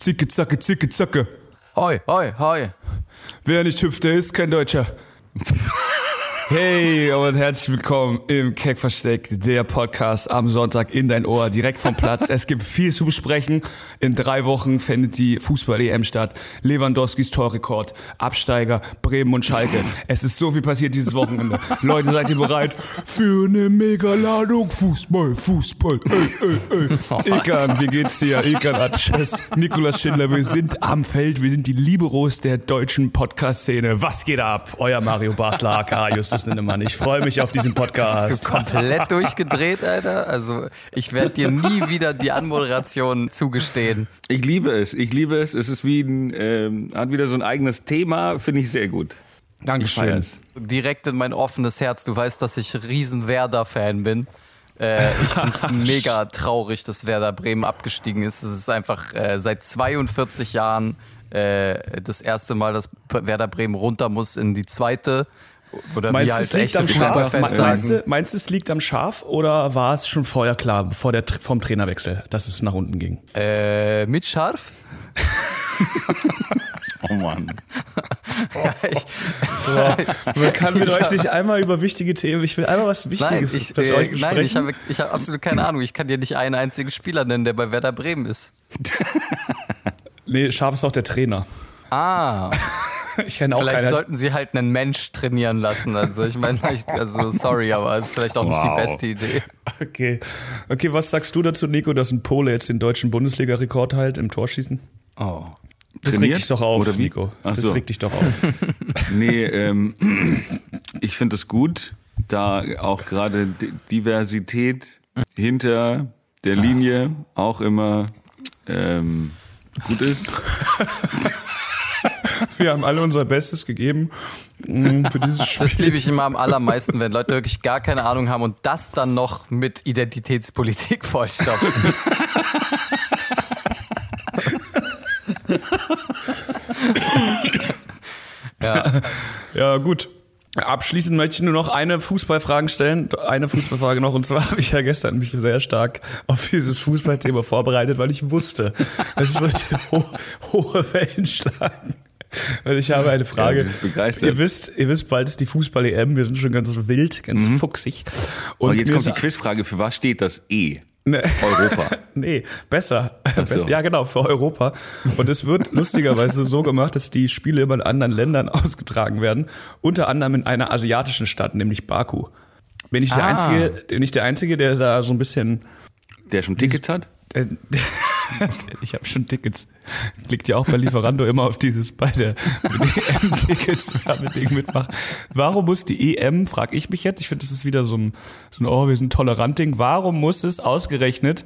Zicke, zacke, zicke, zacke. Hoi, hoi, hoi. Wer nicht hüpft, der ist kein Deutscher. Hey und herzlich willkommen im Keck Versteck, der Podcast am Sonntag in dein Ohr, direkt vom Platz. Es gibt viel zu besprechen. In drei Wochen findet die Fußball-EM statt. Lewandowskis Torrekord, Absteiger, Bremen und Schalke. Es ist so viel passiert dieses Wochenende. Leute, seid ihr bereit für eine Megaladung Fußball, Fußball. Ey, ey, ey. Ikan, wie geht's dir? Ikan Atschess, Nikolas Schindler, wir sind am Feld, wir sind die Liberos der deutschen Podcast-Szene. Was geht ab? Euer Mario Basler, aka Justus Lindemann. Ich freue mich auf diesen Podcast. Bist du komplett durchgedreht, Alter? Also, ich werde dir nie wieder die Anmoderation zugestehen. Ich liebe es, ich liebe es. Es ist wie ein, ähm, hat wieder so ein eigenes Thema, finde ich sehr gut. Dankeschön. Direkt in mein offenes Herz. Du weißt, dass ich riesen Werder-Fan bin. Äh, ich finde es mega traurig, dass Werder Bremen abgestiegen ist. Es ist einfach äh, seit 42 Jahren äh, das erste Mal, dass Werder Bremen runter muss in die zweite. Oder Meinst wie du, halt es liegt echte am Schaf? Meinst du, meinst du, es liegt am Schaf oder war es schon vorher klar, vor der, vom Trainerwechsel, dass es nach unten ging? Äh, mit Scharf? Oh Mann. Ja, ich, Man kann mit Ich euch hab- nicht einmal über wichtige Themen, ich will einmal was nein, Wichtiges ich, mit äh, euch nein, ich besprechen. habe ich hab absolut keine Ahnung. Ich kann dir nicht einen einzigen Spieler nennen, der bei Werder Bremen ist. nee, Schaf ist auch der Trainer. Ah, Ich kenne auch vielleicht keinen. sollten sie halt einen Mensch trainieren lassen. Also ich meine, also sorry, aber es ist vielleicht auch nicht Wow. die beste Idee. Okay. Okay, was sagst du dazu, Nico, dass ein Pole jetzt den deutschen Bundesliga-Rekord halt im Torschießen? Oh. Das Trainiert? regt dich doch auf, Oder wie? Nico. Ach das so. regt dich doch auf. Nee, ähm, ich finde es gut, da auch gerade Diversität hinter der Linie auch immer ähm, gut ist. Wir haben alle unser Bestes gegeben mh, für dieses Spiel. Das liebe ich immer am allermeisten, wenn Leute wirklich gar keine Ahnung haben und das dann noch mit Identitätspolitik vollstopfen. ja. Ja, gut. Abschließend möchte ich nur noch eine Fußballfrage stellen. Eine Fußballfrage noch. Und zwar habe ich ja gestern mich sehr stark auf dieses Fußballthema vorbereitet, weil ich wusste, es wird ho hohe Wellen schlagen. Und ich habe eine Frage. Ja. Ihr wisst, ihr wisst, bald ist die Fußball-EM. Wir sind schon ganz wild, ganz fuchsig. Und Mhm. Oh, jetzt kommt die Quizfrage, für was steht das E? Ne. Europa. Nee, besser. besser. Ja, genau, für Europa. Und es wird lustigerweise so gemacht, dass die Spiele immer in anderen Ländern ausgetragen werden. Unter anderem in einer asiatischen Stadt, nämlich Baku. Bin ich der Ah. Einzige, bin ich der Einzige, der da so ein bisschen. Der schon Tickets hat? Äh, ich habe schon Tickets. Klickt ja auch bei Lieferando immer auf dieses bei der EM-Tickets Ding mitmachen. Warum muss die EM, frage ich mich jetzt, ich finde, das ist wieder so ein, so ein, oh, wir sind tolerant Ding. Warum muss es ausgerechnet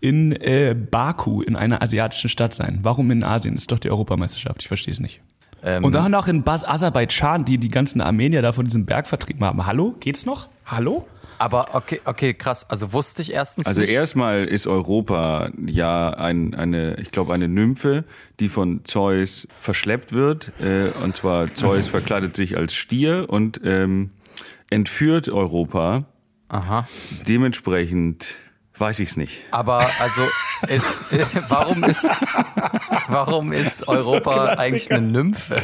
in äh, Baku, in einer asiatischen Stadt sein? Warum in Asien? Das ist doch die Europameisterschaft, ich verstehe es nicht. Ähm, Und dann auch in Bas Aserbaidschan, die die ganzen Armenier da von diesem Berg vertrieben haben. Hallo? Geht's noch? Hallo? Aber okay, okay, krass. Also wusste ich erstens Also nicht. erstmal ist Europa ja ein, eine, ich glaube, eine Nymphe, die von Zeus verschleppt wird. Äh, und zwar Zeus verkleidet sich als Stier und ähm, entführt Europa. Aha. Dementsprechend weiß ich es nicht. Aber also ist, äh, warum ist warum ist Europa eigentlich eine Nymphe?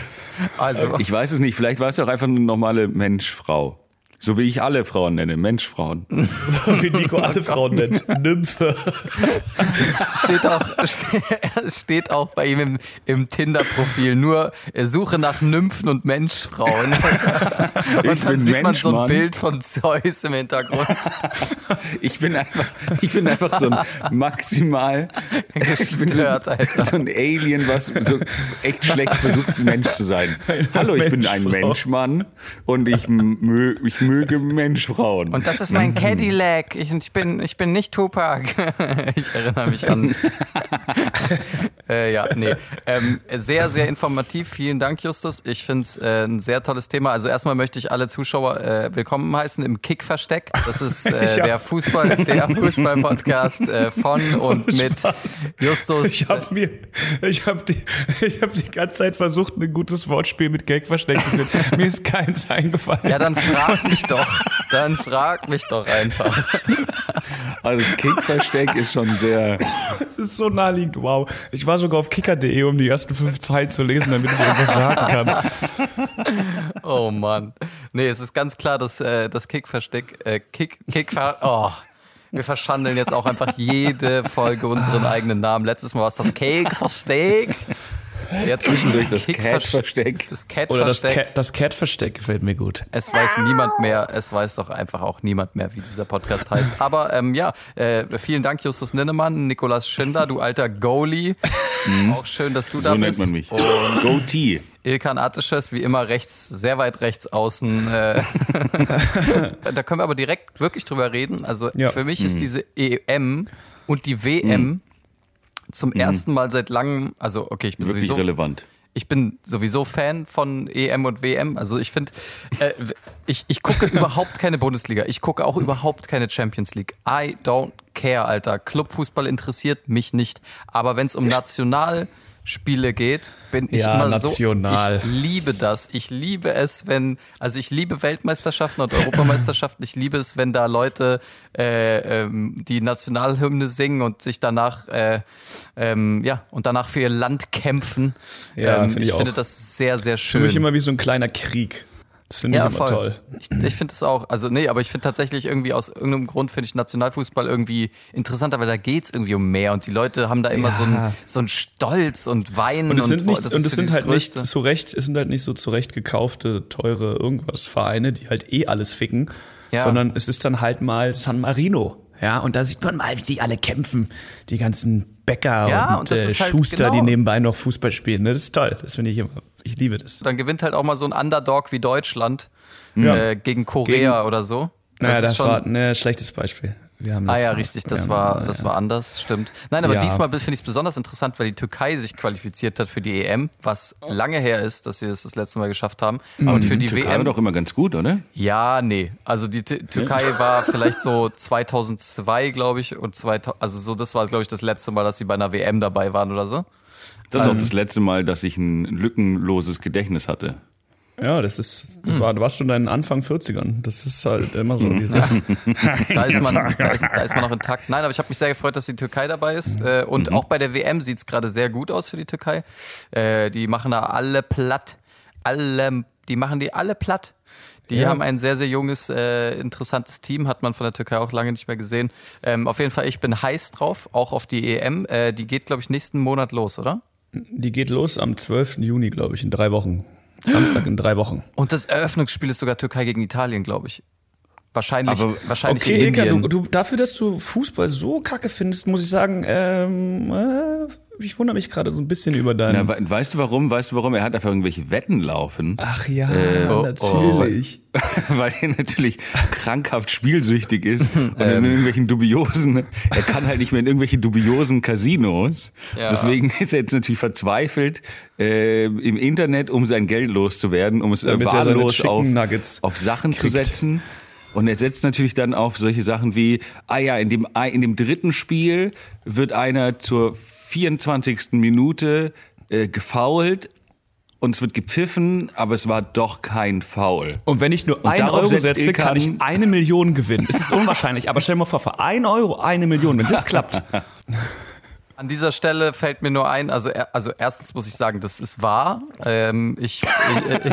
Also Ich weiß es nicht. Vielleicht war es auch einfach eine normale Menschfrau. So wie ich alle Frauen nenne, Menschfrauen. So wie Nico alle Frauen nennt. Nymphe. es steht auch es steht auch bei ihm im, im Tinder-Profil nur äh, Suche nach Nymphen und Menschfrauen. Ich Und dann bin sieht man so ein Menschmann. Bild von Zeus im Hintergrund. Ich bin einfach, ich bin einfach so ein maximal ich bin so, Gestört, Alter. so ein Alien, was so echt schlecht versucht, ein Mensch zu sein. Hallo, ich bin ein. Menschmann und ich, mö, ich möge Menschfrauen. Und das ist mein Cadillac. Ich, ich, bin, ich bin nicht Tupac. Ich erinnere mich an. äh, ja, nee. Ähm, sehr, sehr informativ. Vielen Dank, Justus. Ich finde es äh, ein sehr tolles Thema. Also erstmal möchte ich alle Zuschauer äh, willkommen heißen im Kick-Versteck. Das ist äh, hab- der Fußball, der Fußball-Podcast äh, von und mit. Justus. Ich habe mir, ich habe die, ich habe die ganze Zeit versucht, ein gutes Wortspiel mit Gag versteckt zu finden. Mir ist keins eingefallen. ja, dann frag mich doch. Dann frag mich doch einfach. Also das Kickversteck ist schon sehr. Es ist so naheliegend. Wow. Ich war sogar auf auf kicker.de, um die ersten fünf Zeilen zu lesen, damit ich irgendwas sagen kann. Oh Mann. Nee, es ist ganz klar, dass äh, das Kick-Versteck, äh, Kick, Kick, oh. Wir verschandeln jetzt auch einfach jede Folge unseren eigenen Namen. Letztes Mal war es das Cake-Versteck. Jetzt zwischendurch das Cat-Versteck. Das Cat-Versteck. Das, das Cat-Versteck gefällt mir gut. Es weiß niemand mehr, es weiß doch einfach auch niemand mehr, wie dieser Podcast heißt. Aber ähm, ja, äh, vielen Dank, Justus Ninnemann, Nikolas Schinder, du alter Goalie. Mhm. Auch schön, dass du da so bist. So nennt man mich. Und Goatee. Ilkan Attisches, wie immer rechts, sehr weit rechts außen. Äh, da können wir aber direkt wirklich drüber reden. Also ja. für mich mhm. ist diese EM und die WM mhm zum mhm. ersten Mal seit langem, also okay, ich bin Wirklich sowieso relevant. Ich bin sowieso Fan von EM und WM. Also ich finde, äh, ich, ich gucke überhaupt keine Bundesliga. Ich gucke auch überhaupt keine Champions League. I don't care, Alter. Clubfußball interessiert mich nicht. Aber wenn es um National Spiele geht, bin ich ja, immer national. so. Ich liebe das. Ich liebe es, wenn, also ich liebe Weltmeisterschaften und Europameisterschaften. Ich liebe es, wenn da Leute äh, ähm, die Nationalhymne singen und sich danach, äh, ähm, ja, und danach für ihr Land kämpfen. Ja, ähm, find ich, ich finde das sehr, sehr schön. Für mich immer wie so ein kleiner Krieg. Das finde ich ja, immer voll. toll. Ich, ich finde es auch, also nee, aber ich finde tatsächlich irgendwie aus irgendeinem Grund finde ich Nationalfußball irgendwie interessanter, weil da geht es irgendwie um mehr und die Leute haben da immer ja. so, einen, so einen Stolz und Weinen und es sind, und, nicht, und es sind halt Größte. nicht zurecht, es sind halt nicht so zurecht gekaufte, teure irgendwas Vereine, die halt eh alles ficken, ja. sondern es ist dann halt mal San Marino. Ja, und da sieht man mal, wie die alle kämpfen. Die ganzen Bäcker ja, und, und äh, halt Schuster, genau. die nebenbei noch Fußball spielen. Ne? Das ist toll. Das finde ich immer. Ich liebe das. Dann gewinnt halt auch mal so ein Underdog wie Deutschland ja. äh, gegen Korea gegen, oder so. Das naja, das schon, war ein ne, schlechtes Beispiel. Wir haben ah ja, richtig, das war, das war anders, stimmt. Nein, aber ja. diesmal finde ich es besonders interessant, weil die Türkei sich qualifiziert hat für die EM, was lange her ist, dass sie es das, das letzte Mal geschafft haben. Mhm. Und für die Türkei WM war doch immer ganz gut, oder? Ja, nee. Also die T Türkei war vielleicht so 2002, glaube ich, und 2000, also so das war glaube ich das letzte Mal, dass sie bei einer WM dabei waren oder so. Das ist auch ähm, das letzte Mal, dass ich ein lückenloses Gedächtnis hatte. Ja, das ist, das hm. war, du warst schon in deinen Anfang 40ern. Das ist halt immer so. Diese ja. da, ist man, da, ist, da ist man noch intakt. Nein, aber ich habe mich sehr gefreut, dass die Türkei dabei ist. Äh, und mhm. auch bei der WM sieht es gerade sehr gut aus für die Türkei. Äh, die machen da alle platt. Alle, die machen die alle platt. Die ja. haben ein sehr, sehr junges, äh, interessantes Team, hat man von der Türkei auch lange nicht mehr gesehen. Ähm, auf jeden Fall, ich bin heiß drauf, auch auf die EM. Äh, die geht, glaube ich, nächsten Monat los, oder? Die geht los am 12. Juni, glaube ich, in drei Wochen. Samstag in drei Wochen. Und das Eröffnungsspiel ist sogar Türkei gegen Italien, glaube ich. Wahrscheinlich, Aber, wahrscheinlich okay, in Ilka, du, du, dafür, dass du Fußball so kacke findest, muss ich sagen, ähm, äh, ich wundere mich gerade so ein bisschen über deinen. Na, weißt du warum? Weißt du warum? Er hat einfach irgendwelche Wetten laufen. Ach ja, äh, oh, natürlich. Oh, weil er natürlich krankhaft spielsüchtig ist und in ähm. irgendwelchen dubiosen, er kann halt nicht mehr in irgendwelche dubiosen Casinos. Ja. Deswegen ist er jetzt natürlich verzweifelt äh, im Internet, um sein Geld loszuwerden, um es äh, wahllos auf, auf Sachen kriegt. zu setzen. Und er setzt natürlich dann auf solche Sachen wie, ah ja, in dem, in dem dritten Spiel wird einer zur 24. Minute äh, gefoult und es wird gepfiffen, aber es war doch kein Foul. Und wenn ich nur ein Euro setze, kann ich eine Million gewinnen. Es ist unwahrscheinlich, aber stell dir mal vor, für ein Euro eine Million, wenn das klappt. An dieser Stelle fällt mir nur ein, also, also erstens muss ich sagen, das ist wahr. Ähm, ich, ich,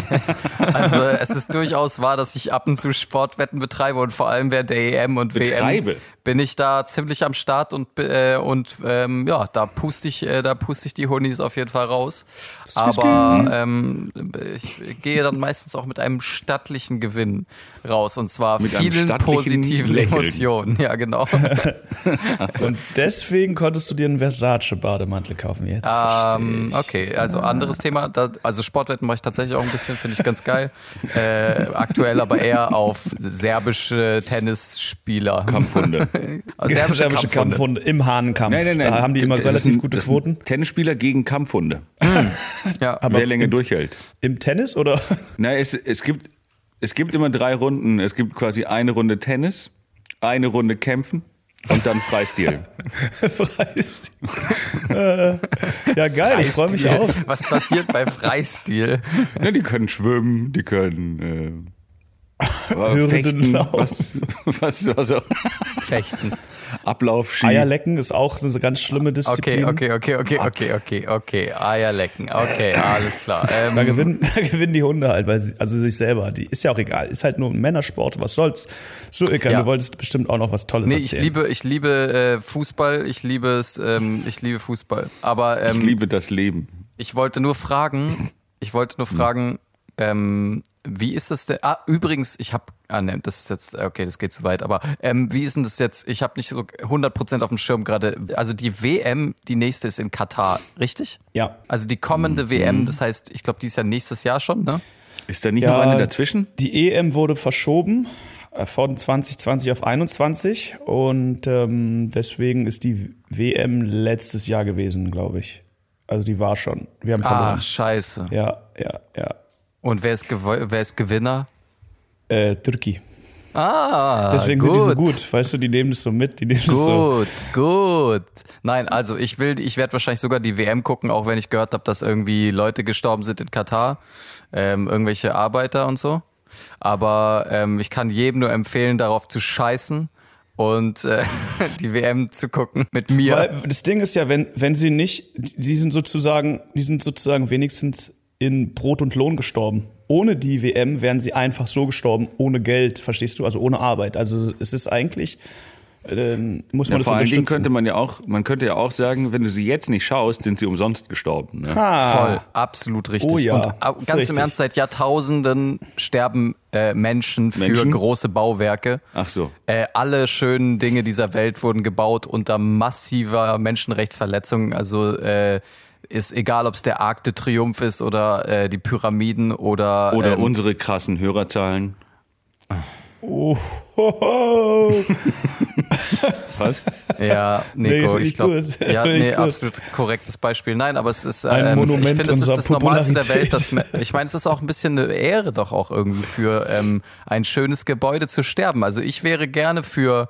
also es ist durchaus wahr, dass ich ab und zu Sportwetten betreibe und vor allem während der EM und betreibe. WM bin ich da ziemlich am Start und äh, und ähm, ja, da puste ich, äh, da puste ich die Honis auf jeden Fall raus. Aber ähm, ich gehe dann meistens auch mit einem stattlichen Gewinn raus und zwar mit vielen positiven Lächeln. Emotionen. Ja, genau. und deswegen konntest du dir einen Versace-Bademantel kaufen jetzt. Ähm, okay, also anderes Thema. Da, also Sportwetten mache ich tatsächlich auch ein bisschen, finde ich ganz geil. Äh, aktuell aber eher auf serbische Tennisspieler. Kampfhunde. Also serbische, serbische Kampfhunde. Kampfhunde. im Hahnenkampf. Nein, nein, nein. Da haben die immer das relativ sind, gute Quoten. Tennisspieler gegen Kampfhunde. Ja. Aber Wer länger im, durchhält. Im Tennis oder? Nein, es, es gibt es gibt immer drei Runden. Es gibt quasi eine Runde Tennis, eine Runde Kämpfen und dann Freistil. Freistil. Äh, ja, geil, Freistil. ich freue mich auch. Was passiert bei Freistil? Ja, die können schwimmen, die können äh, fechten. Was, was, was auch. Fechten. Ablauf Eierlecken ist auch so eine ganz schlimme Disziplin. Okay, okay, okay, okay, okay, okay, okay. Eierlecken. Okay, alles klar. Ähm, Da gewinnen, da gewinnen die Hunde halt, weil sie, also sich selber. Die ist ja auch egal. Ist halt nur ein Männersport. Was soll's? So, Ilkan, Ja. du wolltest bestimmt auch noch was Tolles Nee, ich erzählen. liebe, ich liebe äh, Fußball, ich liebe es, ähm, ich liebe Fußball. Aber Ich ähm, liebe das Leben. ich wollte nur fragen, ich wollte nur fragen, ähm, wie ist das denn? Ah, übrigens, ich habe, ah ne, das ist jetzt, okay, das geht zu weit, aber ähm, wie ist denn das jetzt? Ich habe nicht so 100% auf dem Schirm gerade. Also die WM, die nächste ist in Katar, richtig? Ja. Also die kommende WM, das heißt, ich glaube, die ist ja nächstes Jahr schon, ne? Ist da nicht Ja, noch eine dazwischen? Die EM wurde verschoben äh, von 2020 auf 21 und ähm, deswegen ist die WM letztes Jahr gewesen, glaube ich. Also die war schon. Wir haben verloren. Ach, scheiße. Ja, ja, ja. Und wer ist, wer ist Gewinner? Äh, Türkei. Ah, Deswegen gut. sind die so gut. Weißt du, die nehmen das so mit. Die nehmen das so. Gut, gut. Nein, also ich will, ich werde wahrscheinlich sogar die WM gucken, auch wenn ich gehört habe, dass irgendwie Leute gestorben sind in Katar, ähm, irgendwelche Arbeiter und so. Aber ähm, ich kann jedem nur empfehlen, darauf zu scheißen und äh, die WM zu gucken mit mir. Weil das Ding ist ja, wenn, wenn sie nicht, die sind sozusagen, die sind sozusagen wenigstens in Brot und Lohn gestorben. Ohne die WM wären sie einfach so gestorben, ohne Geld, verstehst du? Also ohne Arbeit. Also es ist eigentlich, äh, muss man Ja, das vor allen Dingen könnte man ja auch, man könnte ja auch sagen, wenn du sie jetzt nicht schaust, sind sie umsonst gestorben. Ne? Ah, Voll, absolut richtig. Oh ja, und ist ganz richtig. im Ernst, seit Jahrtausenden sterben äh, Menschen für Menschen? große Bauwerke. Ach so. Äh, alle schönen Dinge dieser Welt wurden gebaut unter massiver Menschenrechtsverletzung. Also äh, ist egal, ob es der Arc de Triomphe ist oder äh, die Pyramiden oder, Oder ähm, unsere krassen Hörerzahlen. Oh, ho, ho. Was? Ja, Nee, Nico, find ich glaube, ja, nee, gut. absolut korrektes Beispiel. Nein, aber es ist, Ein ähm, ich Monument finde, es ist unserer das Normalste der Welt, dass, ich meine, es ist auch ein bisschen eine Ehre doch auch irgendwie für ähm, ein schönes Gebäude zu sterben. Also ich wäre gerne für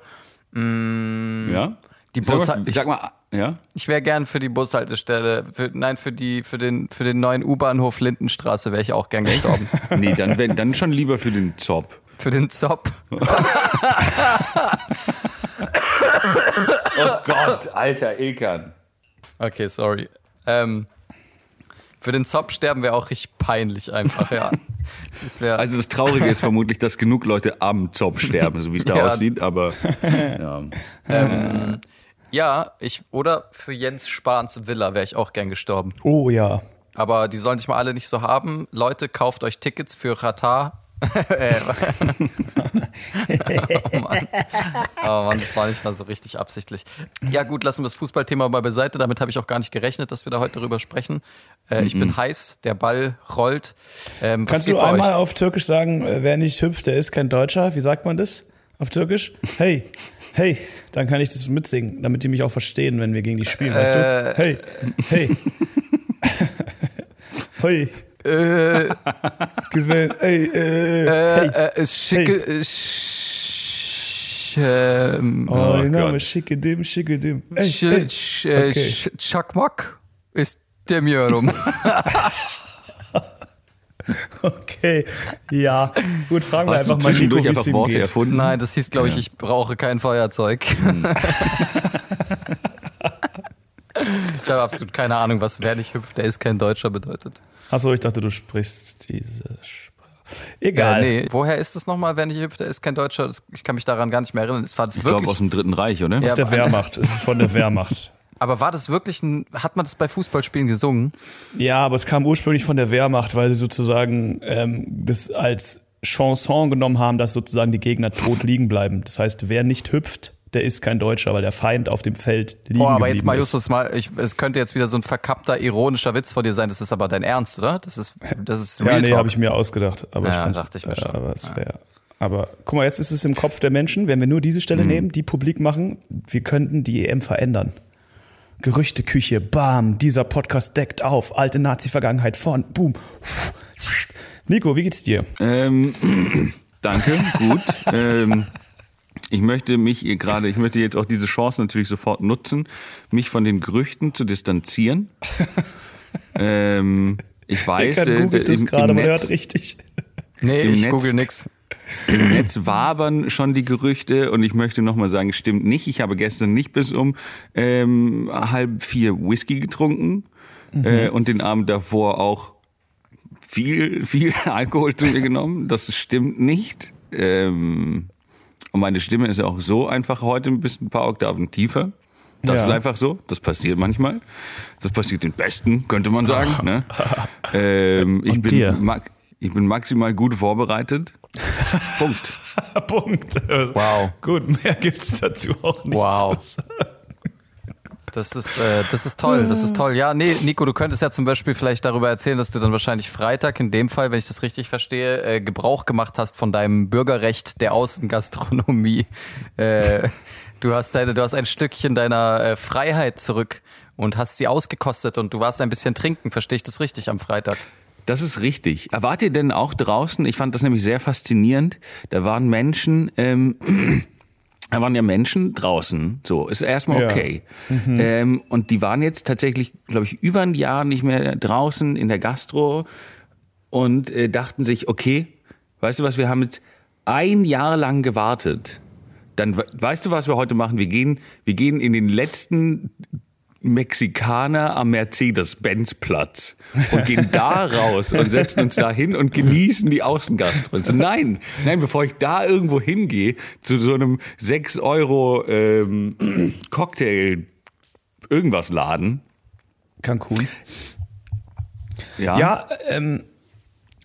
Ja? Die Sag Bus, mal, ich, sag mal, ja? ich wäre gern für die Bushaltestelle, für, nein, für die, für den, für den neuen U-Bahnhof Lindenstraße wäre ich auch gern gestorben. Nee, dann, wenn, dann schon lieber für den Zopp. für den Zopp. Oh Gott, alter Ilkan. Okay, sorry. Ähm, für den Zopp sterben wäre auch richtig peinlich einfach, ja. Das. Also das Traurige ist vermutlich, dass genug Leute am Zopp sterben, so wie es da Ja. aussieht, aber ja. Ähm, ja, ich, oder für Jens Spahns Villa wäre ich auch gern gestorben. oh ja. Aber die sollen sich mal alle nicht so haben. Leute, kauft euch Tickets für Qatar. Äh, oh Mann. Oh Mann, das war nicht mal so richtig absichtlich. Ja gut, lassen wir das Fußballthema mal beiseite. Damit habe ich auch gar nicht gerechnet, dass wir da heute darüber sprechen. Äh, Ich bin heiß, der Ball rollt. Ähm, Kannst du einmal euch? auf Türkisch sagen, äh, wer nicht hüpft, der ist kein Deutscher? Wie sagt man das auf Türkisch? Hey, hey, dann kann ich das mitsingen, damit die mich auch verstehen, wenn wir gegen die spielen, weißt Äh, du? Hey, hey. Hey. Äh, Gewinn, hey, äh, hey. äh, äh, schicke. Äh, sch, ähm, Oh, Oh der Name, schicke dem, schicke dem. Hey, sch, hey. sch, äh, Okay. sch, Çakmak ist demiyorum. Okay, ja. Gut, fragen wir Hast du einfach mal Nico, zwischendurch wie es einfach Worte geht. erfunden? Nein, das hieß, glaube ich, ich brauche kein Feuerzeug. ich habe absolut keine Ahnung, was wer nicht hüpft, der ist kein Deutscher bedeutet. Achso, ich dachte, du sprichst diese Sprache. Äh, Egal. nee, woher ist es nochmal, wer nicht hüpft, der ist kein Deutscher? Das, ich kann mich daran gar nicht mehr erinnern. Das war das Ich glaube aus dem Dritten Reich, oder? Ja, Aus der Wehrmacht. Es ist von der Wehrmacht. Aber war das wirklich ein, hat man das bei Fußballspielen gesungen? Ja, aber es kam ursprünglich von der Wehrmacht, weil sie sozusagen ähm, das als Chanson genommen haben, dass sozusagen die Gegner tot liegen bleiben. Das heißt, wer nicht hüpft, der ist kein Deutscher, weil der Feind auf dem Feld liegen Boah, aber jetzt mal, ist. Justus, mal, ich, es könnte jetzt wieder so ein verkappter, ironischer Witz von dir sein. Das ist aber dein Ernst, oder? Das ist, das ist Ja, Real nee, Talk. habe ich mir ausgedacht. Aber Ja, ich dachte ich mir ja, schon. Aber, es wär, aber guck mal, jetzt ist es im Kopf der Menschen. Wenn wir nur diese Mhm. Stelle nehmen, die publik machen, wir könnten die EM verändern. Gerüchteküche, bam, dieser Podcast deckt auf, alte Nazi-Vergangenheit von, boom. Nico, wie geht's dir? Ähm, danke, gut. ähm, ich möchte mich hier gerade, ich möchte jetzt auch diese Chance natürlich sofort nutzen, mich von den Gerüchten zu distanzieren. ähm, ich weiß, Eckart äh, googelt im, das gerade, im man hört Netz, richtig. Nee, Im ich Netz- google nix. Im Netz wabern schon die Gerüchte und ich möchte nochmal sagen, stimmt nicht. Ich habe gestern nicht bis um ähm, halb vier Whisky getrunken mhm. äh, und den Abend davor auch viel, viel Alkohol zu mir genommen. Das stimmt nicht. Ähm, und meine Stimme ist ja auch so einfach heute ein bisschen ein paar Oktaven tiefer. Das ja. ist einfach so. Das passiert manchmal. Das passiert den Besten, könnte man sagen. Ne? Ähm, ich, bin ich bin maximal gut vorbereitet. Punkt. Punkt. Wow. Gut, mehr gibt es dazu auch nicht wow. zu sagen. Das ist, äh, das ist toll, das ist toll. Ja, nee, Nico, du könntest ja zum Beispiel vielleicht darüber erzählen, dass du dann wahrscheinlich Freitag in dem Fall, wenn ich das richtig verstehe, äh, Gebrauch gemacht hast von deinem Bürgerrecht der Außengastronomie. Äh, du hast deine, du hast ein Stückchen deiner äh, Freiheit zurück und hast sie ausgekostet und du warst ein bisschen trinken. Verstehe ich das richtig am Freitag? Das ist richtig. Erwart ihr denn auch draußen? Ich fand das nämlich sehr faszinierend. Da waren Menschen, ähm, da waren ja Menschen draußen, so ist erstmal okay. Ja. Mhm. Ähm, und die waren jetzt tatsächlich, glaube ich, über ein Jahr nicht mehr draußen in der Gastro und äh, dachten sich, okay, weißt du was, wir haben jetzt ein Jahr lang gewartet. Dann weißt du, was wir heute machen? Wir gehen, wir gehen in den letzten Mexikaner am Mercedes-Benz-Platz und gehen da raus und setzen uns da hin und genießen die Außengastro. So, nein, nein, bevor ich da irgendwo hingehe, zu so einem 6 Euro ähm, Cocktail irgendwas Laden. Cancun. Ja, ja ähm,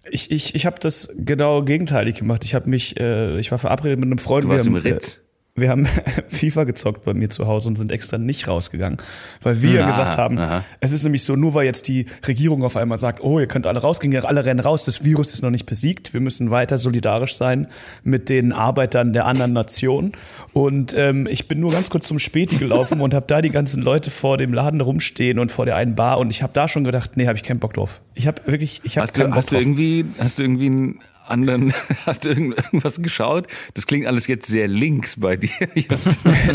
ich, ich, ich habe das genau gegenteilig gemacht. Ich habe mich, äh, ich war verabredet mit einem Freund. Du warst im Ritz. Äh, wir haben FIFA gezockt bei mir zu Hause und sind extra nicht rausgegangen, weil wir ah, gesagt haben, aha. es ist nämlich so, nur weil jetzt die Regierung auf einmal sagt, oh, ihr könnt alle rausgehen, alle rennen raus, das Virus ist noch nicht besiegt, wir müssen weiter solidarisch sein mit den Arbeitern der anderen Nation. Und ähm, ich bin nur ganz kurz zum Späti gelaufen und habe da die ganzen Leute vor dem Laden rumstehen und vor der einen Bar und ich habe da schon gedacht, nee, habe ich keinen Bock drauf. Ich habe wirklich, ich habe keinen du, Bock hast drauf. Du irgendwie, hast du irgendwie ein anderen, hast du irgendwas geschaut? Das klingt alles jetzt sehr links bei dir.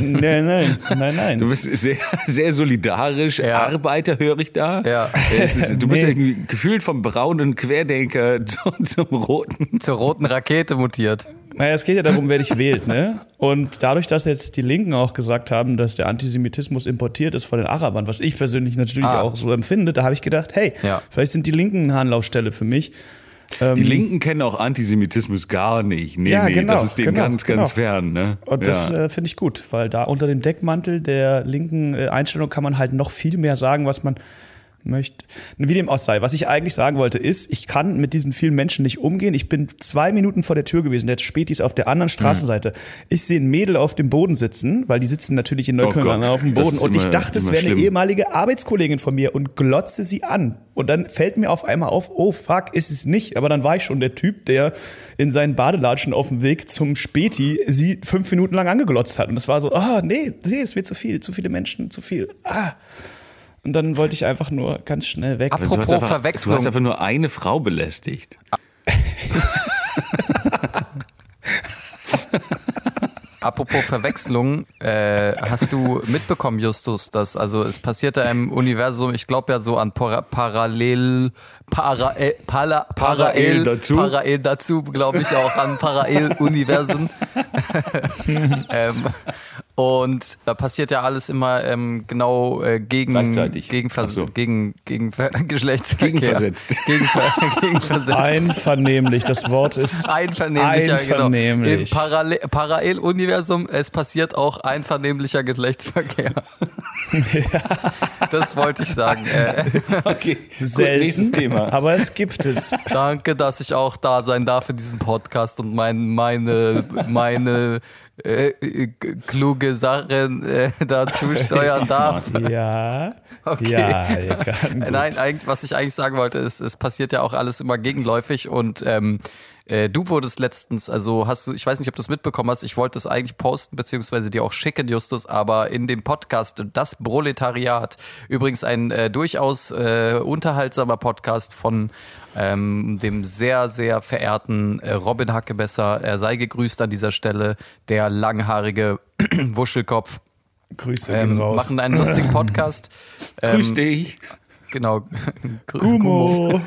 nein, nein, nein, nein. Du bist sehr, sehr solidarisch, ja. Arbeiter höre ich da. Ja. Ist, du bist nee. irgendwie gefühlt vom braunen Querdenker zum, zum roten. Zur roten Rakete mutiert. Naja, es geht ja darum, wer dich wählt, ne? Und dadurch, dass jetzt die Linken auch gesagt haben, dass der Antisemitismus importiert ist von den Arabern, was ich persönlich natürlich ah. auch so empfinde, da habe ich gedacht, hey, ja. vielleicht sind die Linken eine Anlaufstelle für mich. Die ähm, Linken kennen auch Antisemitismus gar nicht. Nee, ja, nee, genau, das ist denen genau, ganz, ganz genau. fern. Ne? Und ja. das äh, finde ich gut, weil da unter dem Deckmantel der linken äh, Einstellung kann man halt noch viel mehr sagen, was man möchte. Wie dem auch sei. Was ich eigentlich sagen wollte ist, ich kann mit diesen vielen Menschen nicht umgehen. Ich bin zwei Minuten vor der Tür gewesen, der Spätis auf der anderen Straßenseite. Mhm. Ich sehe ein Mädel auf dem Boden sitzen, weil die sitzen natürlich in Neukölln oh auf dem Boden. Und ich dachte, es wäre eine ehemalige Arbeitskollegin von mir und glotze sie an. Und dann fällt mir auf einmal auf, oh fuck, ist es nicht. Aber dann war ich schon der Typ, der in seinen Badelatschen auf dem Weg zum Späti sie fünf Minuten lang angeglotzt hat. Und das war so, ah, oh, nee, nee, es wird zu viel, zu viele Menschen, zu viel. Ah. Und dann wollte ich einfach nur ganz schnell weg. Apropos du einfach, Verwechslung. Du hast einfach nur eine Frau belästigt. Apropos Verwechslung, äh, hast du mitbekommen, Justus, dass also es passierte im Universum, ich glaube ja so an Para Parallel Para, äh, Para, Parallel dazu, Parallel dazu glaube ich auch an Parallel-Universen. ähm, und da passiert ja alles immer ähm, genau äh, gegen, gegen, so. gegen, gegen Geschlechtsverkehr. Gegenversetzt. Gegenver gegenversetzt. Einvernehmlich, das Wort ist einvernehmlicher. einvernehmlich. Genau. Im Parallel Paralleluniversum, es passiert auch einvernehmlicher Geschlechtsverkehr. ja. Das wollte ich sagen. Äh. Okay, Selten, nächstes Thema. Aber es gibt es. Danke, dass ich auch da sein darf in diesem Podcast und mein, meine, meine äh, äh, kluge Sachen äh, dazu steuern darf. Ja. Okay. Ja, Nein, eigentlich, was ich eigentlich sagen wollte, ist, es passiert ja auch alles immer gegenläufig und ähm, äh, du wurdest letztens, also hast du, ich weiß nicht, ob du es mitbekommen hast, ich wollte es eigentlich posten, beziehungsweise dir auch schicken, Justus, aber in dem Podcast Das Proletariat, übrigens ein äh, durchaus äh, unterhaltsamer Podcast von ähm, dem sehr, sehr verehrten äh, Robin Hackebesser. Er sei gegrüßt an dieser Stelle, der langhaarige Wuschelkopf. Grüße ähm, raus. Machen einen lustigen Podcast. Ähm, Grüß dich. genau. Gumo.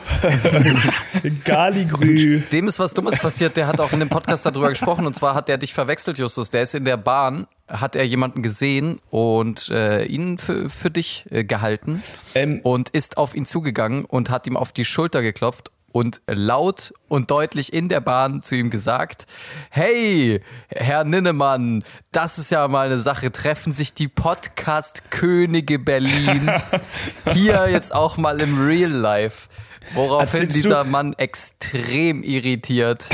Galigrü. Dem ist was Dummes passiert, der hat auch in dem Podcast darüber gesprochen und zwar hat er dich verwechselt, Justus. Der ist in der Bahn, hat er jemanden gesehen und äh, ihn für, für dich äh, gehalten Ähm. und ist auf ihn zugegangen und hat ihm auf die Schulter geklopft und laut und deutlich in der Bahn zu ihm gesagt, hey, Herr Ninnemann, das ist ja mal eine Sache, treffen sich die Podcast-Könige Berlins hier jetzt auch mal im Real Life. Woraufhin Erzählst du- dieser Mann extrem irritiert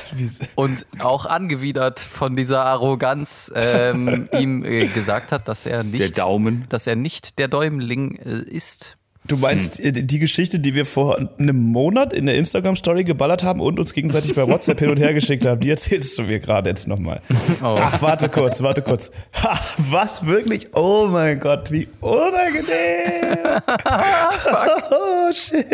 und auch angewidert von dieser Arroganz ähm, ihm äh, gesagt hat, dass er nicht Der Daumen. dass er nicht der Däumling äh, ist. Du meinst äh, die Geschichte, die wir vor einem Monat in der Instagram-Story geballert haben und uns gegenseitig bei WhatsApp hin und her geschickt haben, die erzählst du mir gerade jetzt nochmal. Oh. Ach, warte kurz, warte kurz. Ha, was wirklich? Oh mein Gott, wie unangenehm. oh shit.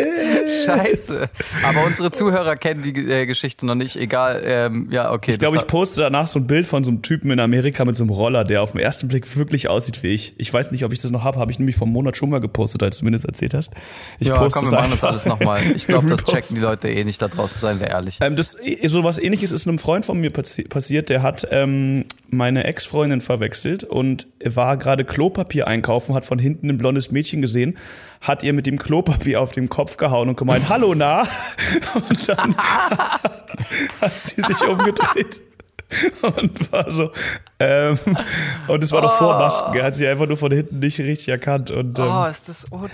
Scheiße. Aber unsere Zuhörer kennen die äh, Geschichte noch nicht. Egal. Ähm, ja, okay. Ich glaube, ich poste danach so ein Bild von so einem Typen in Amerika mit so einem Roller, der auf den ersten Blick wirklich aussieht wie ich. Ich weiß nicht, ob ich das noch habe, habe ich nämlich vor einem Monat schon mal gepostet, als du mir das erzählt hast. Ich ja, poste komm, wir machen das alles nochmal. Ich glaube, das checken die Leute eh nicht da draußen, seien wir ehrlich. Ähm, das, so was ähnliches ist einem Freund von mir passi passiert, der hat ähm, meine Ex-Freundin verwechselt und war gerade Klopapier einkaufen, hat von hinten ein blondes Mädchen gesehen, hat ihr mit dem Klopapier auf den Kopf gehauen und gemeint, hallo na. Und dann hat sie sich umgedreht. Und war so, ähm, und es war doch vor Masken, er hat sie einfach nur von hinten nicht richtig erkannt und ähm, Oh, ist das, un mit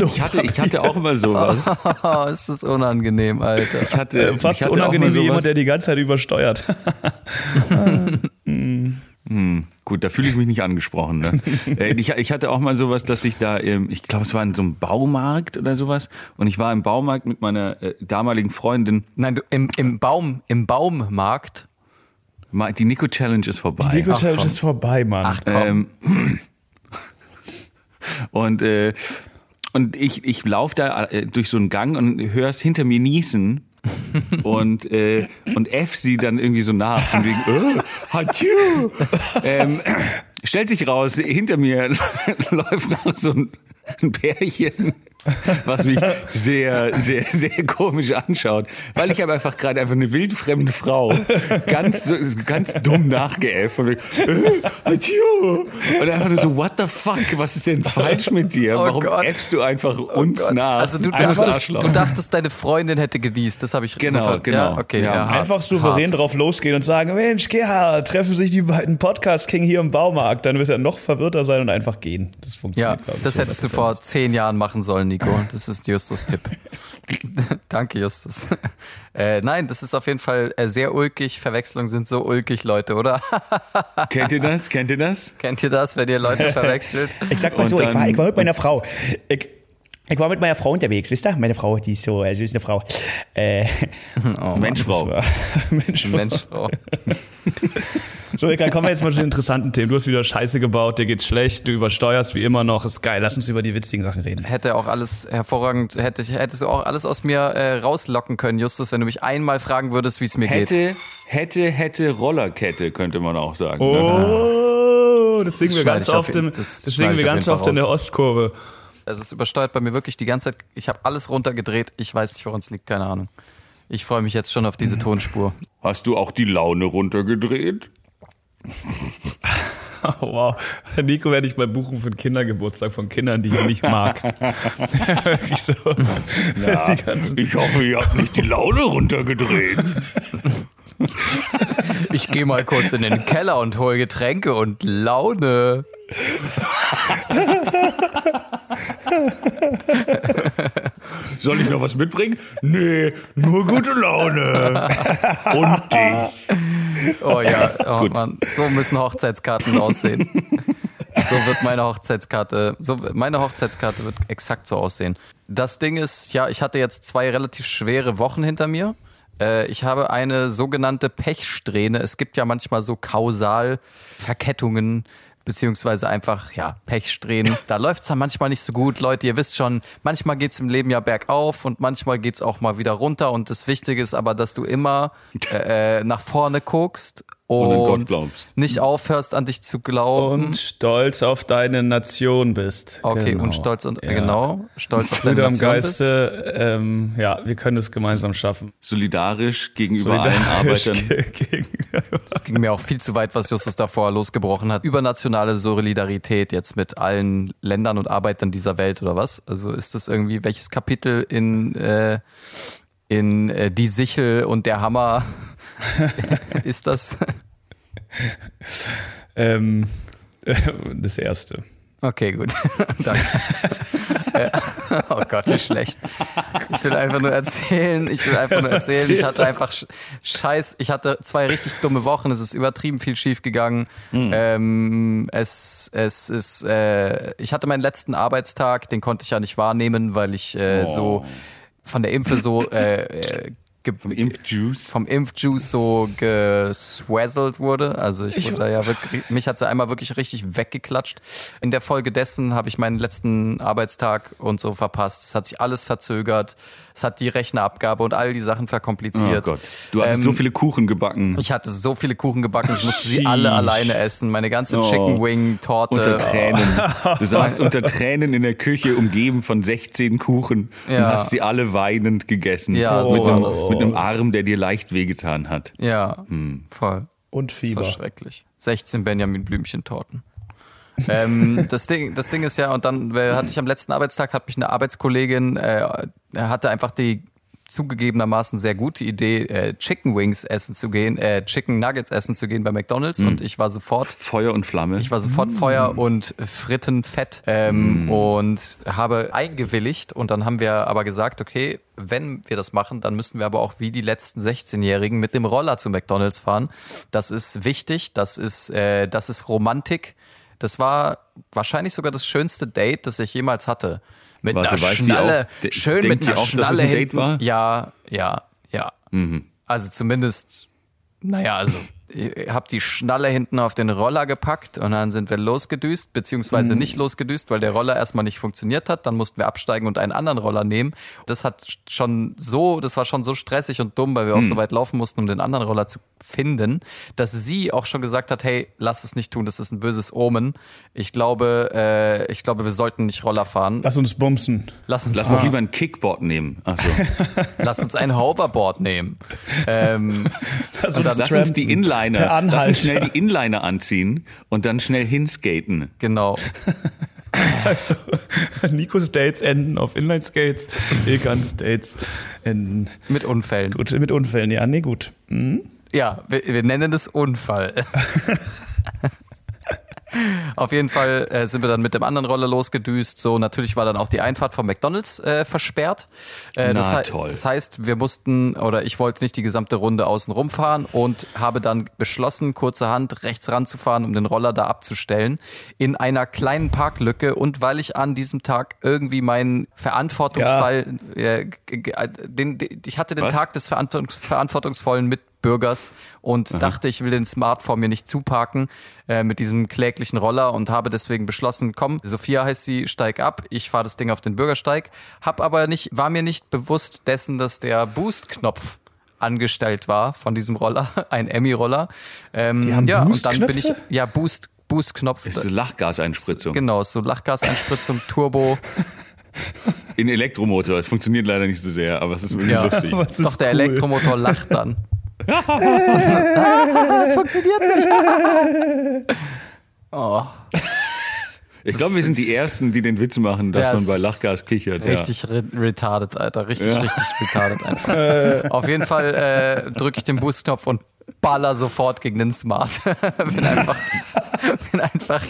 Ich hatte, ich hatte auch immer sowas. oh, ist das unangenehm, Alter. Ich hatte, äh, fast ich so hatte unangenehm wie jemand, der die ganze Zeit übersteuert. Gut, da fühle ich mich nicht angesprochen. Ne? Äh, ich, ich hatte auch mal sowas, dass ich da, ich glaube, es war in so einem Baumarkt oder sowas. Und ich war im Baumarkt mit meiner äh, damaligen Freundin. Nein, du, im, im Baum, im Baummarkt. Die Nico Challenge ist vorbei. Die Ach, Challenge komm. ist vorbei, Mann. Ach komm. Ähm, und äh, und ich, ich laufe da äh, durch so einen Gang und höre es hinter mir niesen. und äh, und F sie dann irgendwie so nach von wegen oh, Hatschu. ähm, stellt sich raus hinter mir läuft noch so ein, ein Pärchen was mich sehr sehr sehr komisch anschaut weil ich habe einfach gerade einfach eine wildfremde Frau ganz so- ganz dumm nachgeäfft und, äh, und einfach nur so what the fuck was ist denn falsch mit dir Oh warum Gott. äffst du einfach uns Gott. nach Also du dachtest, du dachtest, deine Freundin hätte gedießt. Das habe ich Genau, sofort. genau. Ja, okay, Ja, ja, hart, Einfach souverän hart. drauf losgehen und sagen, Mensch, Gerhard, treffen sich die beiden Podcast-King hier im Baumarkt. Dann wirst du ja noch verwirrter sein und einfach gehen. Das Ja, funktioniert, ich, das hättest du vor zehn Jahren machen sollen, Nico. Das ist Justus Tipp. Danke, Justus. Äh, nein, das ist auf jeden Fall äh, sehr ulkig. Verwechslungen sind so ulkig, Leute, oder? kennt ihr das kennt ihr das Kennt ihr das, wenn ihr Leute verwechselt? Ich sag mal Und so, ich war, ich war mit meiner Frau. Ich, ich war mit meiner Frau unterwegs, wisst ihr? Meine Frau, die ist so, sie ist eine Frau. Äh, Mensch Frau Mensch, Mensch, Frau. So, egal, kommen wir jetzt mal zu den interessanten Themen. Du hast wieder Scheiße gebaut, dir geht's schlecht, du übersteuerst wie immer noch. Ist geil, lass uns über die witzigen Sachen reden. Hätte auch alles hervorragend, hätte, hättest du auch alles aus mir äh, rauslocken können, Justus, wenn du mich einmal fragen würdest, wie es mir geht. hätte hätte hätte Rollerkette könnte man auch sagen ne? Oh, das singen wir ganz oft, das singen wir ganz oft in der. Ostkurve. Also es übersteuert bei mir wirklich die ganze Zeit. Ich habe alles runtergedreht. Ich weiß nicht, woran es liegt, keine Ahnung. Ich freue mich jetzt schon auf diese Tonspur. hast du auch die Laune runtergedreht Oh, wow. Nico werde ich mal buchen für einen Kindergeburtstag von Kindern, die ich nicht mag. Wirklich so. ja, ich hoffe ihr habt nicht die Laune runtergedreht Ich gehe mal kurz in den Keller und hol Getränke und Laune. soll ich noch was mitbringen nee nur gute Laune und dich Oh ja, oh Mann, so müssen Hochzeitskarten aussehen. So wird meine Hochzeitskarte, so meine Hochzeitskarte wird exakt so aussehen. Das Ding ist, ja, ich hatte jetzt zwei relativ schwere Wochen hinter mir. Äh, Ich habe eine sogenannte Pechsträhne. Es gibt ja manchmal so Kausalverkettungen, beziehungsweise einfach, ja, Pechsträhnen. Da läuft's dann manchmal nicht so gut. Leute, ihr wisst schon, manchmal geht's im Leben ja bergauf und manchmal geht's auch mal wieder runter. Und das Wichtige ist aber, dass du immer äh, äh, nach vorne guckst Und an Gott und glaubst. nicht aufhörst an dich zu glauben. Und stolz auf deine Nation bist. okay, Genau. und stolz und Ja. genau, stolz auf deine Nation bist. Geiste, ähm, ja, wir können es gemeinsam schaffen. Solidarisch gegenüber allen Solidarisch Arbeitern. ge- gegen- Das ging mir auch viel zu weit, was Justus davor losgebrochen hat. Übernationale Solidarität jetzt mit allen Ländern und Arbeitern dieser Welt oder was? Also ist das irgendwie welches Kapitel in äh, in äh, die Sichel und der Hammer ist das? ähm, das erste. Okay, gut. Danke. Oh Gott, wie schlecht. Ich will einfach nur erzählen, ich will einfach nur erzählen, ich hatte einfach sch- Scheiß, ich hatte zwei richtig dumme Wochen, es ist übertrieben viel schief gegangen. Ähm, es, es ist, äh, ich hatte meinen letzten Arbeitstag, den konnte ich ja nicht wahrnehmen, weil ich äh, so von der Impfe so äh, äh, ge- Vom Impfjuice. vom Impfjuice so geswazzelt wurde. Also ich wurde da ja wirklich, mich hat sie einmal wirklich richtig weggeklatscht. In der Folge dessen habe ich meinen letzten Arbeitstag und so verpasst. Es hat sich alles verzögert. Es hat die Rechnerabgabe und all die Sachen Oh verkompliziert. Gott. Du hast Ähm, so viele Kuchen gebacken. Ich hatte so viele Kuchen gebacken, ich musste sie alle alleine essen. Meine ganze Oh. Chicken Wing Torte. Unter Tränen. Du saßt unter Tränen in der Küche, umgeben von 16 Kuchen und Ja. hast sie alle weinend gegessen. Ja, mit, so war einem, das. mit einem Arm, der dir leicht wehgetan hat. Ja, voll. Und Das Fieber. war schrecklich. 16 Benjamin Blümchen-Torten. ähm, das, Ding, das Ding ist ja, und dann hatte ich am letzten Arbeitstag, hat mich eine Arbeitskollegin, äh, hatte einfach die zugegebenermaßen sehr gute Idee, äh, Chicken Wings essen zu gehen, äh, Chicken Nuggets essen zu gehen bei McDonalds und ich war sofort Feuer und Flamme. ich war sofort Feuer und Frittenfett ähm, und habe eingewilligt und dann haben wir aber gesagt, okay, wenn wir das machen, dann müssen wir aber auch wie die letzten 16-Jährigen mit dem Roller zu McDonalds fahren. Das ist wichtig, das ist, äh, das ist Romantik. Das war wahrscheinlich sogar das schönste Date, das ich jemals hatte. Mit Warte, einer Schnalle, auch- schön denkt mit einer auch, dass es Schnalle ein Date hinten. war? Ja, ja, ja. Also zumindest naja, also habe die Schnalle hinten auf den Roller gepackt und dann sind wir losgedüst, beziehungsweise nicht losgedüst, weil der Roller erstmal nicht funktioniert hat. Dann mussten wir absteigen und einen anderen Roller nehmen. Das hat schon so, das war schon so stressig und dumm, weil wir auch so weit laufen mussten, um den anderen Roller zu finden, dass sie auch schon gesagt hat, hey, lass es nicht tun, das ist ein böses Omen. Ich glaube, äh, ich glaube, wir sollten nicht Roller fahren. Lass uns bumsen. Lass uns, Lass uns lieber ein Kickboard nehmen. Achso. lass uns ein Hoverboard nehmen. Ähm, Lass Und uns dann Lass uns die trampen. Inliner, Per lass uns Anhalter. schnell die Inliner anziehen und dann schnell hinskaten. genau. Also, Nikos Dates enden auf Inline-Skates, Ilkans Dates enden Mit Unfällen. gut, mit Unfällen. Ja, nee, gut. Mhm. Ja, wir, wir nennen es Unfall. Auf jeden Fall äh, sind wir dann mit dem anderen Roller losgedüst. So, natürlich war dann auch die Einfahrt vom McDonalds äh, versperrt. Äh, das, hei- toll. das heißt, wir mussten oder ich wollte nicht die gesamte Runde außen rumfahren und habe dann beschlossen, kurzerhand rechts ranzufahren, um den Roller da abzustellen in einer kleinen Parklücke und weil ich an diesem Tag irgendwie meinen Verantwortungsfall, äh, g- g- äh, den, den, ich hatte den Was? Tag des Verantwortungs verantwortungsvollen Mitbürgers und dachte, ich will den Smart vor mir nicht zuparken äh, mit diesem kläglichen Roller und habe deswegen beschlossen, komm, Sophia heißt sie, steig ab, ich fahre das Ding auf den Bürgersteig, hab aber nicht, war mir nicht bewusst dessen, dass der Boost-Knopf angestellt war von diesem Roller, ein Emmy-Roller. Ähm, Die haben ja, und dann bin ich, ja, Boost, Boost-Knopf. Das ist eine Lachgaseinspritzung. Genau, so Lachgaseinspritzung, Turbo. In Elektromotor. Es funktioniert leider nicht so sehr, aber es ist wirklich Ja. lustig. Ist Doch der cool. Elektromotor lacht dann. das funktioniert nicht. oh, Ich glaube, wir sind die Ersten, die den Witz machen, dass Ja, man bei es Lachgas kichert. richtig re retarded, Alter. Richtig, richtig retarded einfach. Auf jeden Fall äh, drücke ich den Boost-Knopf und baller sofort gegen den Smart. bin einfach, bin einfach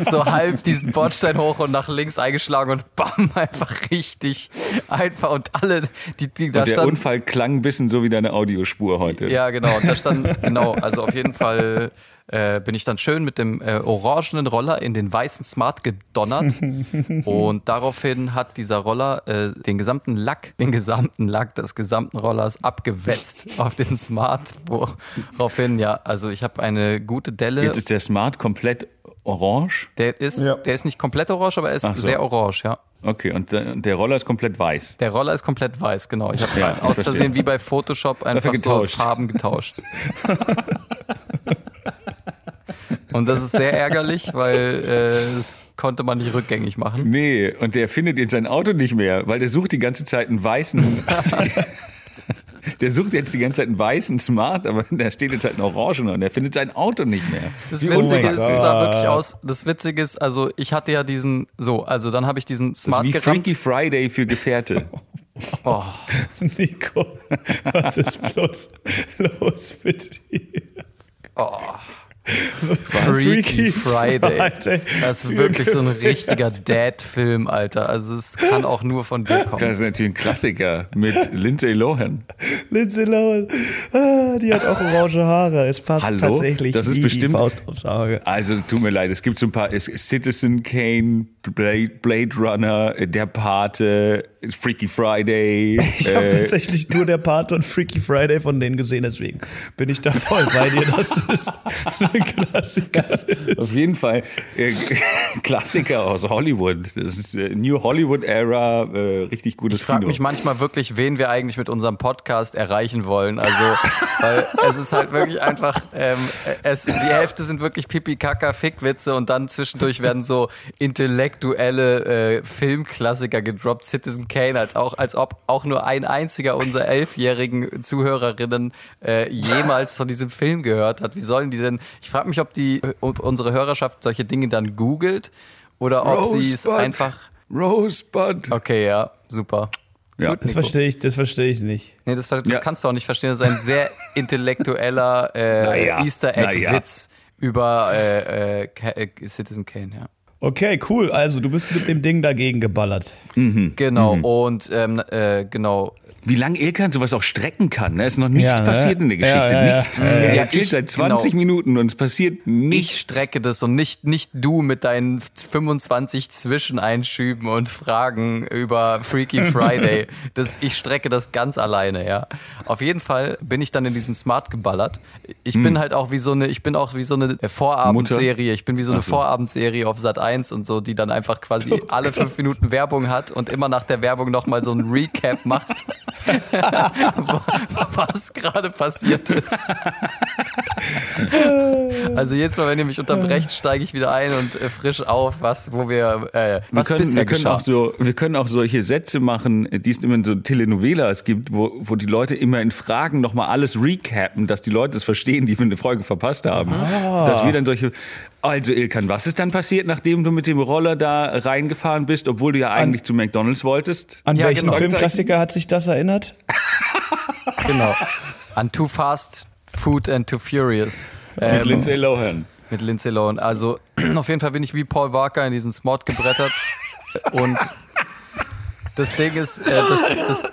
so halb diesen Bordstein hoch und nach links eingeschlagen und bam, einfach richtig einfach und alle, die, die da. Und der standen. Unfall klang ein bisschen so wie deine Audiospur heute. Ja, genau. Und da stand, genau, also auf jeden Fall äh, bin ich dann schön mit dem äh, orangenen Roller in den weißen Smart gedonnert. und daraufhin hat dieser Roller äh, den gesamten Lack, den gesamten Lack des gesamten Rollers abgewetzt auf den Smart. Woraufhin, ja, also ich habe eine gute Delle. Jetzt ist der Smart komplett orange. Der ist, Ja. der ist nicht komplett orange, aber er ist so. sehr orange, ja. Okay, und der, Roller ist komplett weiß. Der Roller ist komplett weiß, genau. Ich habe Ja, aus. Versehen wie bei Photoshop einfach so. Farben getauscht. Und das ist sehr ärgerlich, weil äh, das konnte man nicht rückgängig machen. Nee, und der findet jetzt sein Auto nicht mehr, weil der sucht die ganze Zeit einen weißen. der sucht jetzt die ganze Zeit einen weißen Smart, aber da steht jetzt halt ein Orangener und er findet sein Auto nicht mehr. Das Wie Witzige unfair. ist, es sah wirklich aus. Das Witzige ist, also ich hatte ja diesen, so, also dann habe ich diesen Das ist Smart wie gerammt. Freaky Friday für Gefährte. Oh, Nico, was ist bloß los mit dir? oh. Freaky Friday. Das ist wirklich so ein richtiger Dad-Film, Alter. Also es kann auch nur von dir kommen. Das ist natürlich ein Klassiker mit Lindsay Lohan. Lindsay Lohan, ah, die hat auch orange Haare. Es passt Hallo? tatsächlich Das ist wie die bestimmt- Faust aufs Auge. Also tut mir leid, es gibt so ein paar es, Citizen Kane, Blade, Blade Runner, äh, Der Pate, Freaky Friday. Ich habe äh, tatsächlich nur der Pate und Freaky Friday von denen gesehen, deswegen bin ich da voll bei dir, dass das ein Klassiker ist. Auf jeden Fall äh, Klassiker aus Hollywood. Das ist äh, New Hollywood Era, äh, richtig gutes Ich frage Kino. mich manchmal wirklich, wen wir eigentlich mit unserem Podcast erreichen wollen. Also, weil es ist halt wirklich einfach, ähm, es, die Hälfte sind wirklich Pipi, Kaka, Fickwitze und dann zwischendurch werden so intellektuelle äh, Filmklassiker gedroppt. Citizen Kane, als, auch, als ob auch nur ein einziger unserer elfjährigen Zuhörerinnen äh, jemals von diesem Film gehört hat. Wie sollen die denn? Ich frage mich, ob die ob unsere Hörerschaft solche Dinge dann googelt oder ob sie es einfach. Rosebud. Okay, ja, super. Ja. Gut, Das verstehe ich, das verstehe ich nicht. Nee, das, das Ja. kannst du auch nicht verstehen. Das ist ein sehr intellektueller äh, Naja, Easter naja. Egg-Witz über äh, äh, äh, Citizen Kane, ja. Okay, cool. Also du bist mit dem Ding dagegen geballert. Genau, und ähm, äh, genau. Wie lange Ilkan sowas auch strecken kann. Da ist noch nichts Ja, ne? passiert in der Geschichte. Ja, ja. Ja, Er erzählt Ich- seit 20 genau. Minuten und es passiert nichts. Ich strecke das und nicht, nicht du mit deinen 25 Zwischeneinschüben und Fragen über Freaky Friday. Das, ich strecke das ganz alleine, ja. Auf jeden Fall bin ich dann in diesen Smart geballert. Ich Hm. bin halt auch wie so eine, ich bin auch wie so eine Vorabendserie. Ich bin wie so eine Vorabendserie auf Sat 1 und so, die dann einfach quasi alle fünf Minuten Werbung hat und immer nach der Werbung nochmal so ein Recap macht, was gerade passiert ist. Also jedes Mal, wenn ihr mich unterbrecht, steige ich wieder ein und äh, frisch auf, was, wo wir, äh, Wir was können, bisher wir, können geschah. auch so, wir können auch solche Sätze machen, die es immer in so Telenovelas gibt, wo, wo die Leute immer in Fragen nochmal alles recappen, dass die Leute es verstehen, die eine Folge verpasst haben. Ah. Dass wir dann solche, also Ilkan, was ist dann passiert, nachdem du mit dem Roller da reingefahren bist, obwohl du ja eigentlich zu McDonalds wolltest? An Ja, welchen genau. Filmklassiker hat sich das erinnert? Genau. An Too Fast, Food and Too Furious. Mit Ähm, Lindsay Lohan. mit Lindsay Lohan. Also auf jeden Fall bin ich wie Paul Walker in diesen Smart gebrettert. Und das Ding ist, äh, das, das,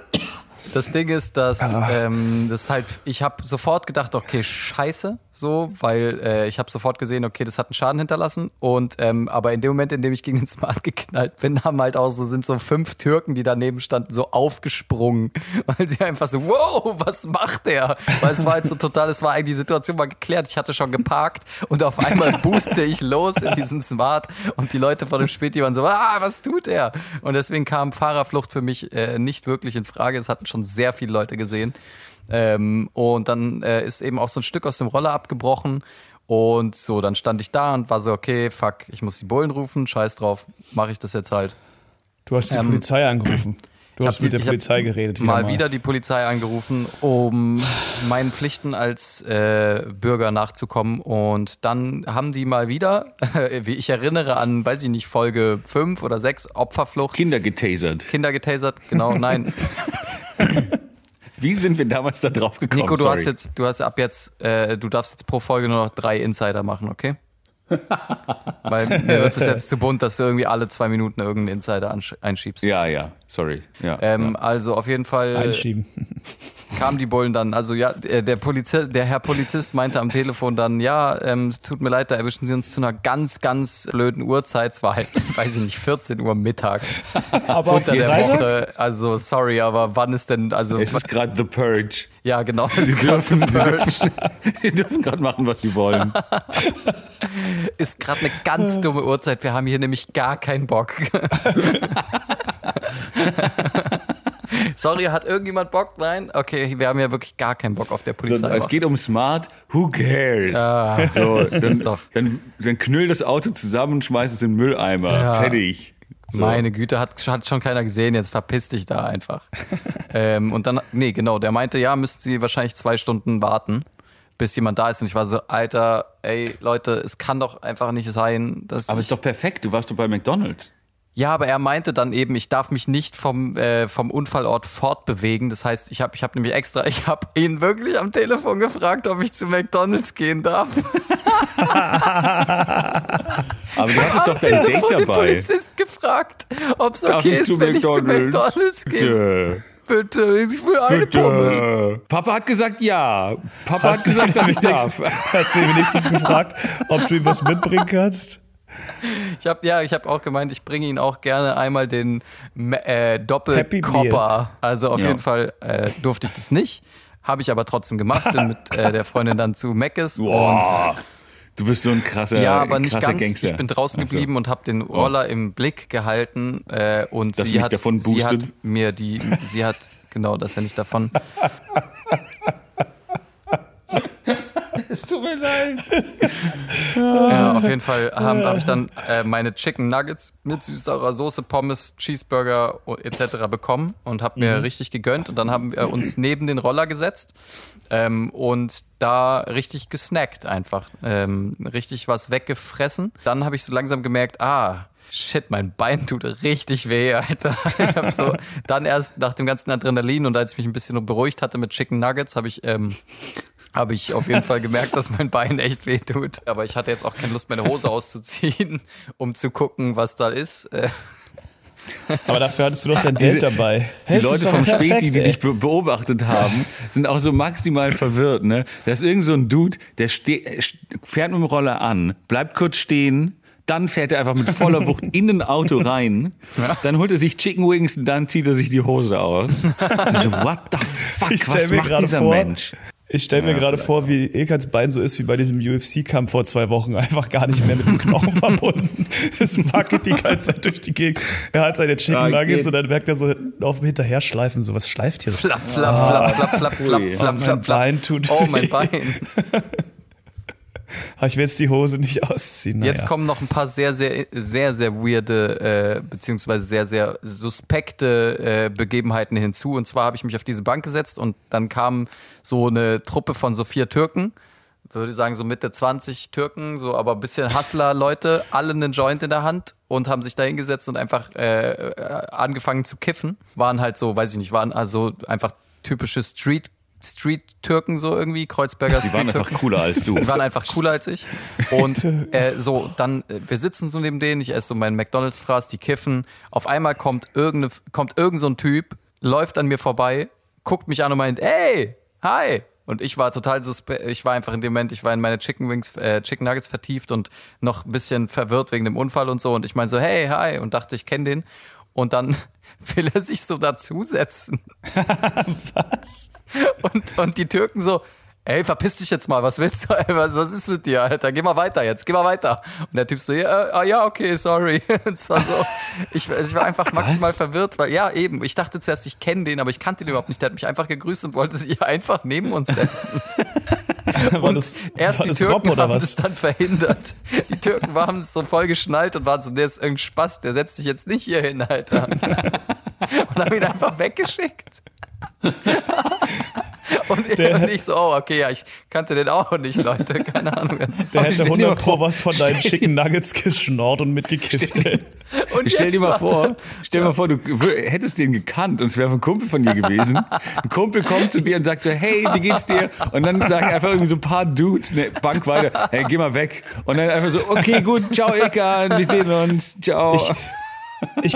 das Ding ist, dass ähm, das halt, ich habe sofort gedacht, okay, scheiße, so, weil äh, ich habe sofort gesehen, okay, das hat einen Schaden hinterlassen. Und ähm, aber in dem Moment, in dem ich gegen den Smart geknallt bin, haben halt auch so sind so fünf Türken, die daneben standen, so aufgesprungen, weil sie einfach so, wow, was macht der? Weil es war halt so total, es war eigentlich die Situation war geklärt. Ich hatte schon geparkt und auf einmal booste ich los in diesen Smart und die Leute vor dem Späti waren so, ah, was tut er? Und deswegen kam Fahrerflucht für mich äh, nicht wirklich in Frage. Es hatten schon sehr viele Leute gesehen. Ähm, und dann äh, ist eben auch so ein Stück aus dem Roller abgebrochen. Und so, dann stand ich da und war so, okay, fuck, ich muss die Bullen rufen, scheiß drauf, mache ich das jetzt halt. Du hast die Ähm, Polizei angerufen. Du Ich hast mit die- der Polizei geredet. mal wieder die Polizei angerufen, um meinen Pflichten als äh, Bürger nachzukommen. Und dann haben die mal wieder, wie ich erinnere an, weiß ich nicht, Folge 5 oder 6, Opferflucht, Kinder getasert. Kinder getasert. Genau, nein. Wie sind wir damals da drauf gekommen? Nico, du Sorry. hast jetzt, du hast ab jetzt, äh, du darfst jetzt pro Folge nur noch drei Insider machen, okay? Weil mir wird es jetzt zu bunt, dass du irgendwie alle zwei Minuten irgendeinen Insider einschiebst. Ja, ja, sorry. Ja, Ähm, ja. Also auf jeden Fall einschieben. Kamen die Bullen dann. Also ja, der, der, Polizist, der Herr Polizist meinte am Telefon dann, ja, ähm, es tut mir leid, da erwischen Sie uns zu einer ganz, ganz blöden Uhrzeit. Es war halt, weiß ich nicht, 14 Uhr mittags Aber auf unter der Freitag? Woche. Also sorry, aber wann ist denn, also es ist gerade The Purge. ja genau, gerade dürfen- sie dürfen, sie dürfen gerade machen, was sie wollen. ist gerade eine ganz dumme Uhrzeit. Wir haben hier nämlich gar keinen Bock. Sorry, hat irgendjemand Bock? Nein? Okay, wir haben ja wirklich gar keinen Bock auf der Polizei. es geht um Smart, who cares? Ah, so, dann, doch- dann, dann knüll das Auto zusammen und schmeiß es in den Mülleimer. Ja. Fertig. So. Meine Güte, hat, hat schon keiner gesehen, jetzt verpiss dich da einfach. ähm, und dann, nee, genau, der meinte, ja, müssten sie wahrscheinlich zwei Stunden warten, bis jemand da ist. Und ich war so, Alter, ey, Leute, es kann doch einfach nicht sein, dass. Aber ist doch perfekt, du warst doch bei McDonalds. Ja, aber er meinte dann eben, ich darf mich nicht vom, äh, vom Unfallort fortbewegen. Das heißt, ich habe ich hab nämlich extra, ich habe ihn wirklich am Telefon gefragt, ob ich zu McDonalds gehen darf. Aber du hattest doch dein Date Telefon den dabei. Polizist gefragt, ob es okay ich ist, wenn ich zu McDonald's? McDonalds gehe. Bitte. Bitte, ich will eine. Bitte. Papa hat gesagt ja. Papa hat gesagt, dass ich darf. Hast du ihn wenigstens gefragt, ob du ihm was mitbringen kannst? Ich habe ja, ich habe auch gemeint, ich bringe ihn auch gerne einmal den äh, Doppelkopper. Also auf Ja. jeden Fall äh, durfte ich das nicht, habe ich aber trotzdem gemacht. Bin mit äh, der Freundin dann zu Meckes. Du bist so ein krasser, ja, aber nicht ganz. Gangster. Ich bin draußen so. geblieben und habe den Roller im Blick gehalten äh, und Dass sie hat, davon sie hat mir die, sie hat genau, dass er nicht davon. Es tut mir leid. Ja, auf jeden Fall habe hab ich dann äh, meine Chicken Nuggets mit süßer Soße, Pommes, Cheeseburger etc. bekommen und habe mir richtig gegönnt. Und dann haben wir uns neben den Roller gesetzt ähm, und da richtig gesnackt einfach. Ähm, richtig was weggefressen. Dann habe ich so langsam gemerkt, ah, Shit, mein Bein tut richtig weh, Alter. Ich hab so dann erst nach dem ganzen Adrenalin und als ich mich ein bisschen beruhigt hatte mit Chicken Nuggets, habe ich ähm, habe ich auf jeden Fall gemerkt, dass mein Bein echt weh tut. Aber ich hatte jetzt auch keine Lust, meine Hose auszuziehen, um zu gucken, was da ist. Äh, Aber dafür hattest du doch dein Diese- Date dabei. Die Hey, Leute vom perfekt, Späti, die ey. dich be beobachtet haben, sind auch so maximal verwirrt. Ne? Da ist irgend so ein Dude, der fährt mit dem Roller an, bleibt kurz stehen, dann fährt er einfach mit voller Wucht in ein Auto rein, dann holt er sich Chicken Wings und dann zieht er sich die Hose aus. Die so, what the fuck, was macht dieser vor, Mensch? Ich stelle mir gerade vor, wie Ilkans Bein so ist wie bei diesem UFC-Kampf vor zwei Wochen. Einfach gar nicht mehr mit dem Knochen verbunden. Es wackelt die ganze Zeit durch die Gegend. Er hat seine Chicken Ja, Nuggets geht. und dann merkt er so auf dem Hinterherschleifen, so was schleift hier so. flapp, flapp, flapp, flapp, flapp, flapp, Ui. flapp, mein flapp, flapp. Bein tut Oh, mein weh. Bein. Aber ich will jetzt die Hose nicht ausziehen. Naja. Jetzt kommen noch ein paar sehr, sehr, sehr, sehr weirde, äh, beziehungsweise sehr, sehr suspekte äh, Begebenheiten hinzu. Und zwar habe ich mich auf diese Bank gesetzt und dann kam so eine Truppe von so vier Türken, würde ich sagen so Mitte 20 Türken, so aber ein bisschen Hustler-Leute, alle einen Joint in der Hand und haben sich da hingesetzt und einfach äh, äh, angefangen zu kiffen. Waren halt so, weiß ich nicht, waren also einfach typische Street Street-Türken so irgendwie, Kreuzberger Die waren einfach cooler als du. Die waren einfach cooler als ich. Und äh, so, dann, äh, wir sitzen so neben denen, ich esse so meinen McDonalds-Fraß, die kiffen. Auf einmal kommt, irgendeine, kommt irgend so ein Typ, läuft an mir vorbei, guckt mich an und meint, ey, hi. Und ich war total suspe ich war einfach in dem Moment, ich war in meine Chicken Wings, äh, Chicken Nuggets vertieft und noch ein bisschen verwirrt wegen dem Unfall und so. Und ich meine so, hey, hi, und dachte, ich kenne den. Und dann will er sich so dazusetzen. was? Und, und die Türken so, ey, verpiss dich jetzt mal, was willst du? ey, Was, was ist mit dir, Alter? Geh mal weiter jetzt, geh mal weiter. Und der Typ so, ja, äh, ah, ja okay, sorry. Es war so, ich, ich war einfach maximal verwirrt, weil, ja, eben, ich dachte zuerst, ich kenne den, aber ich kannte den überhaupt nicht. Der hat mich einfach gegrüßt und wollte sich einfach neben uns setzen. Und das, erst die das Türken Rob oder haben was? das dann verhindert. Die Türken waren es so voll geschnallt und waren so, der ist irgendein Spaß, der setzt sich jetzt nicht hier hin, Alter. Und haben ihn einfach weggeschickt. Und, Der- und ich so, oh, okay, ja, ich kannte den auch nicht, Leute. Keine Ahnung. Der hätte stell dir 100 mal Pro vor, was von deinen stell- Chicken Nuggets geschnorrt und mitgekifft. ey. Und Stell dir mal warte. vor, stell dir mal vor, du hättest den gekannt und es wäre ein Kumpel von dir gewesen. Ein Kumpel kommt zu dir und sagt so, hey, wie geht's dir? Und dann sagen einfach irgendwie so ein paar Dudes eine Bank weiter, hey, geh mal weg. Und dann einfach so, okay, gut, ciao Ilkan, wir sehen uns, ciao. Ich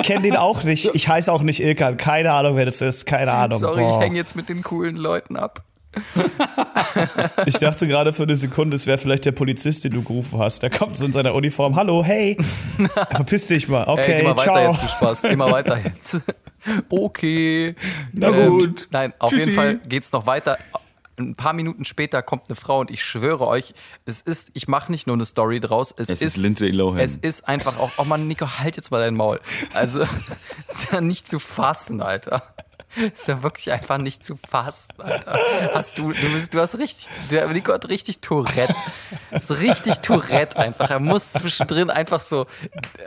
kenne den auch nicht. Ich heiße auch nicht Ilkan. Keine Ahnung, wer das ist. Keine Ahnung. Sorry, ich Boah. hänge jetzt mit den coolen Leuten ab. Ich dachte gerade für eine Sekunde, es wäre vielleicht der Polizist, den du gerufen hast. Der kommt so in seiner Uniform. Hallo, hey. Verpiss dich mal. Ey, Okay, geh mal weiter ciao. jetzt, du Spaß. Geh mal weiter jetzt. Okay. Na Ähm, gut. Nein, auf Tschüssi. jeden Fall geht's noch weiter. Ein paar Minuten später kommt eine Frau und ich schwöre euch, es ist, ich mache nicht nur eine Story draus, es, Es ist Lindsay Lohan. Es ist einfach auch, oh Mann, Nico, halt jetzt mal dein Maul. Also, es ist ja nicht zu fassen, Alter. ist ja wirklich einfach nicht zu fassen, Alter. Hast du, du, bist, du hast richtig, der Nico hat richtig Tourette. Das ist richtig Tourette einfach. Er muss zwischendrin einfach so,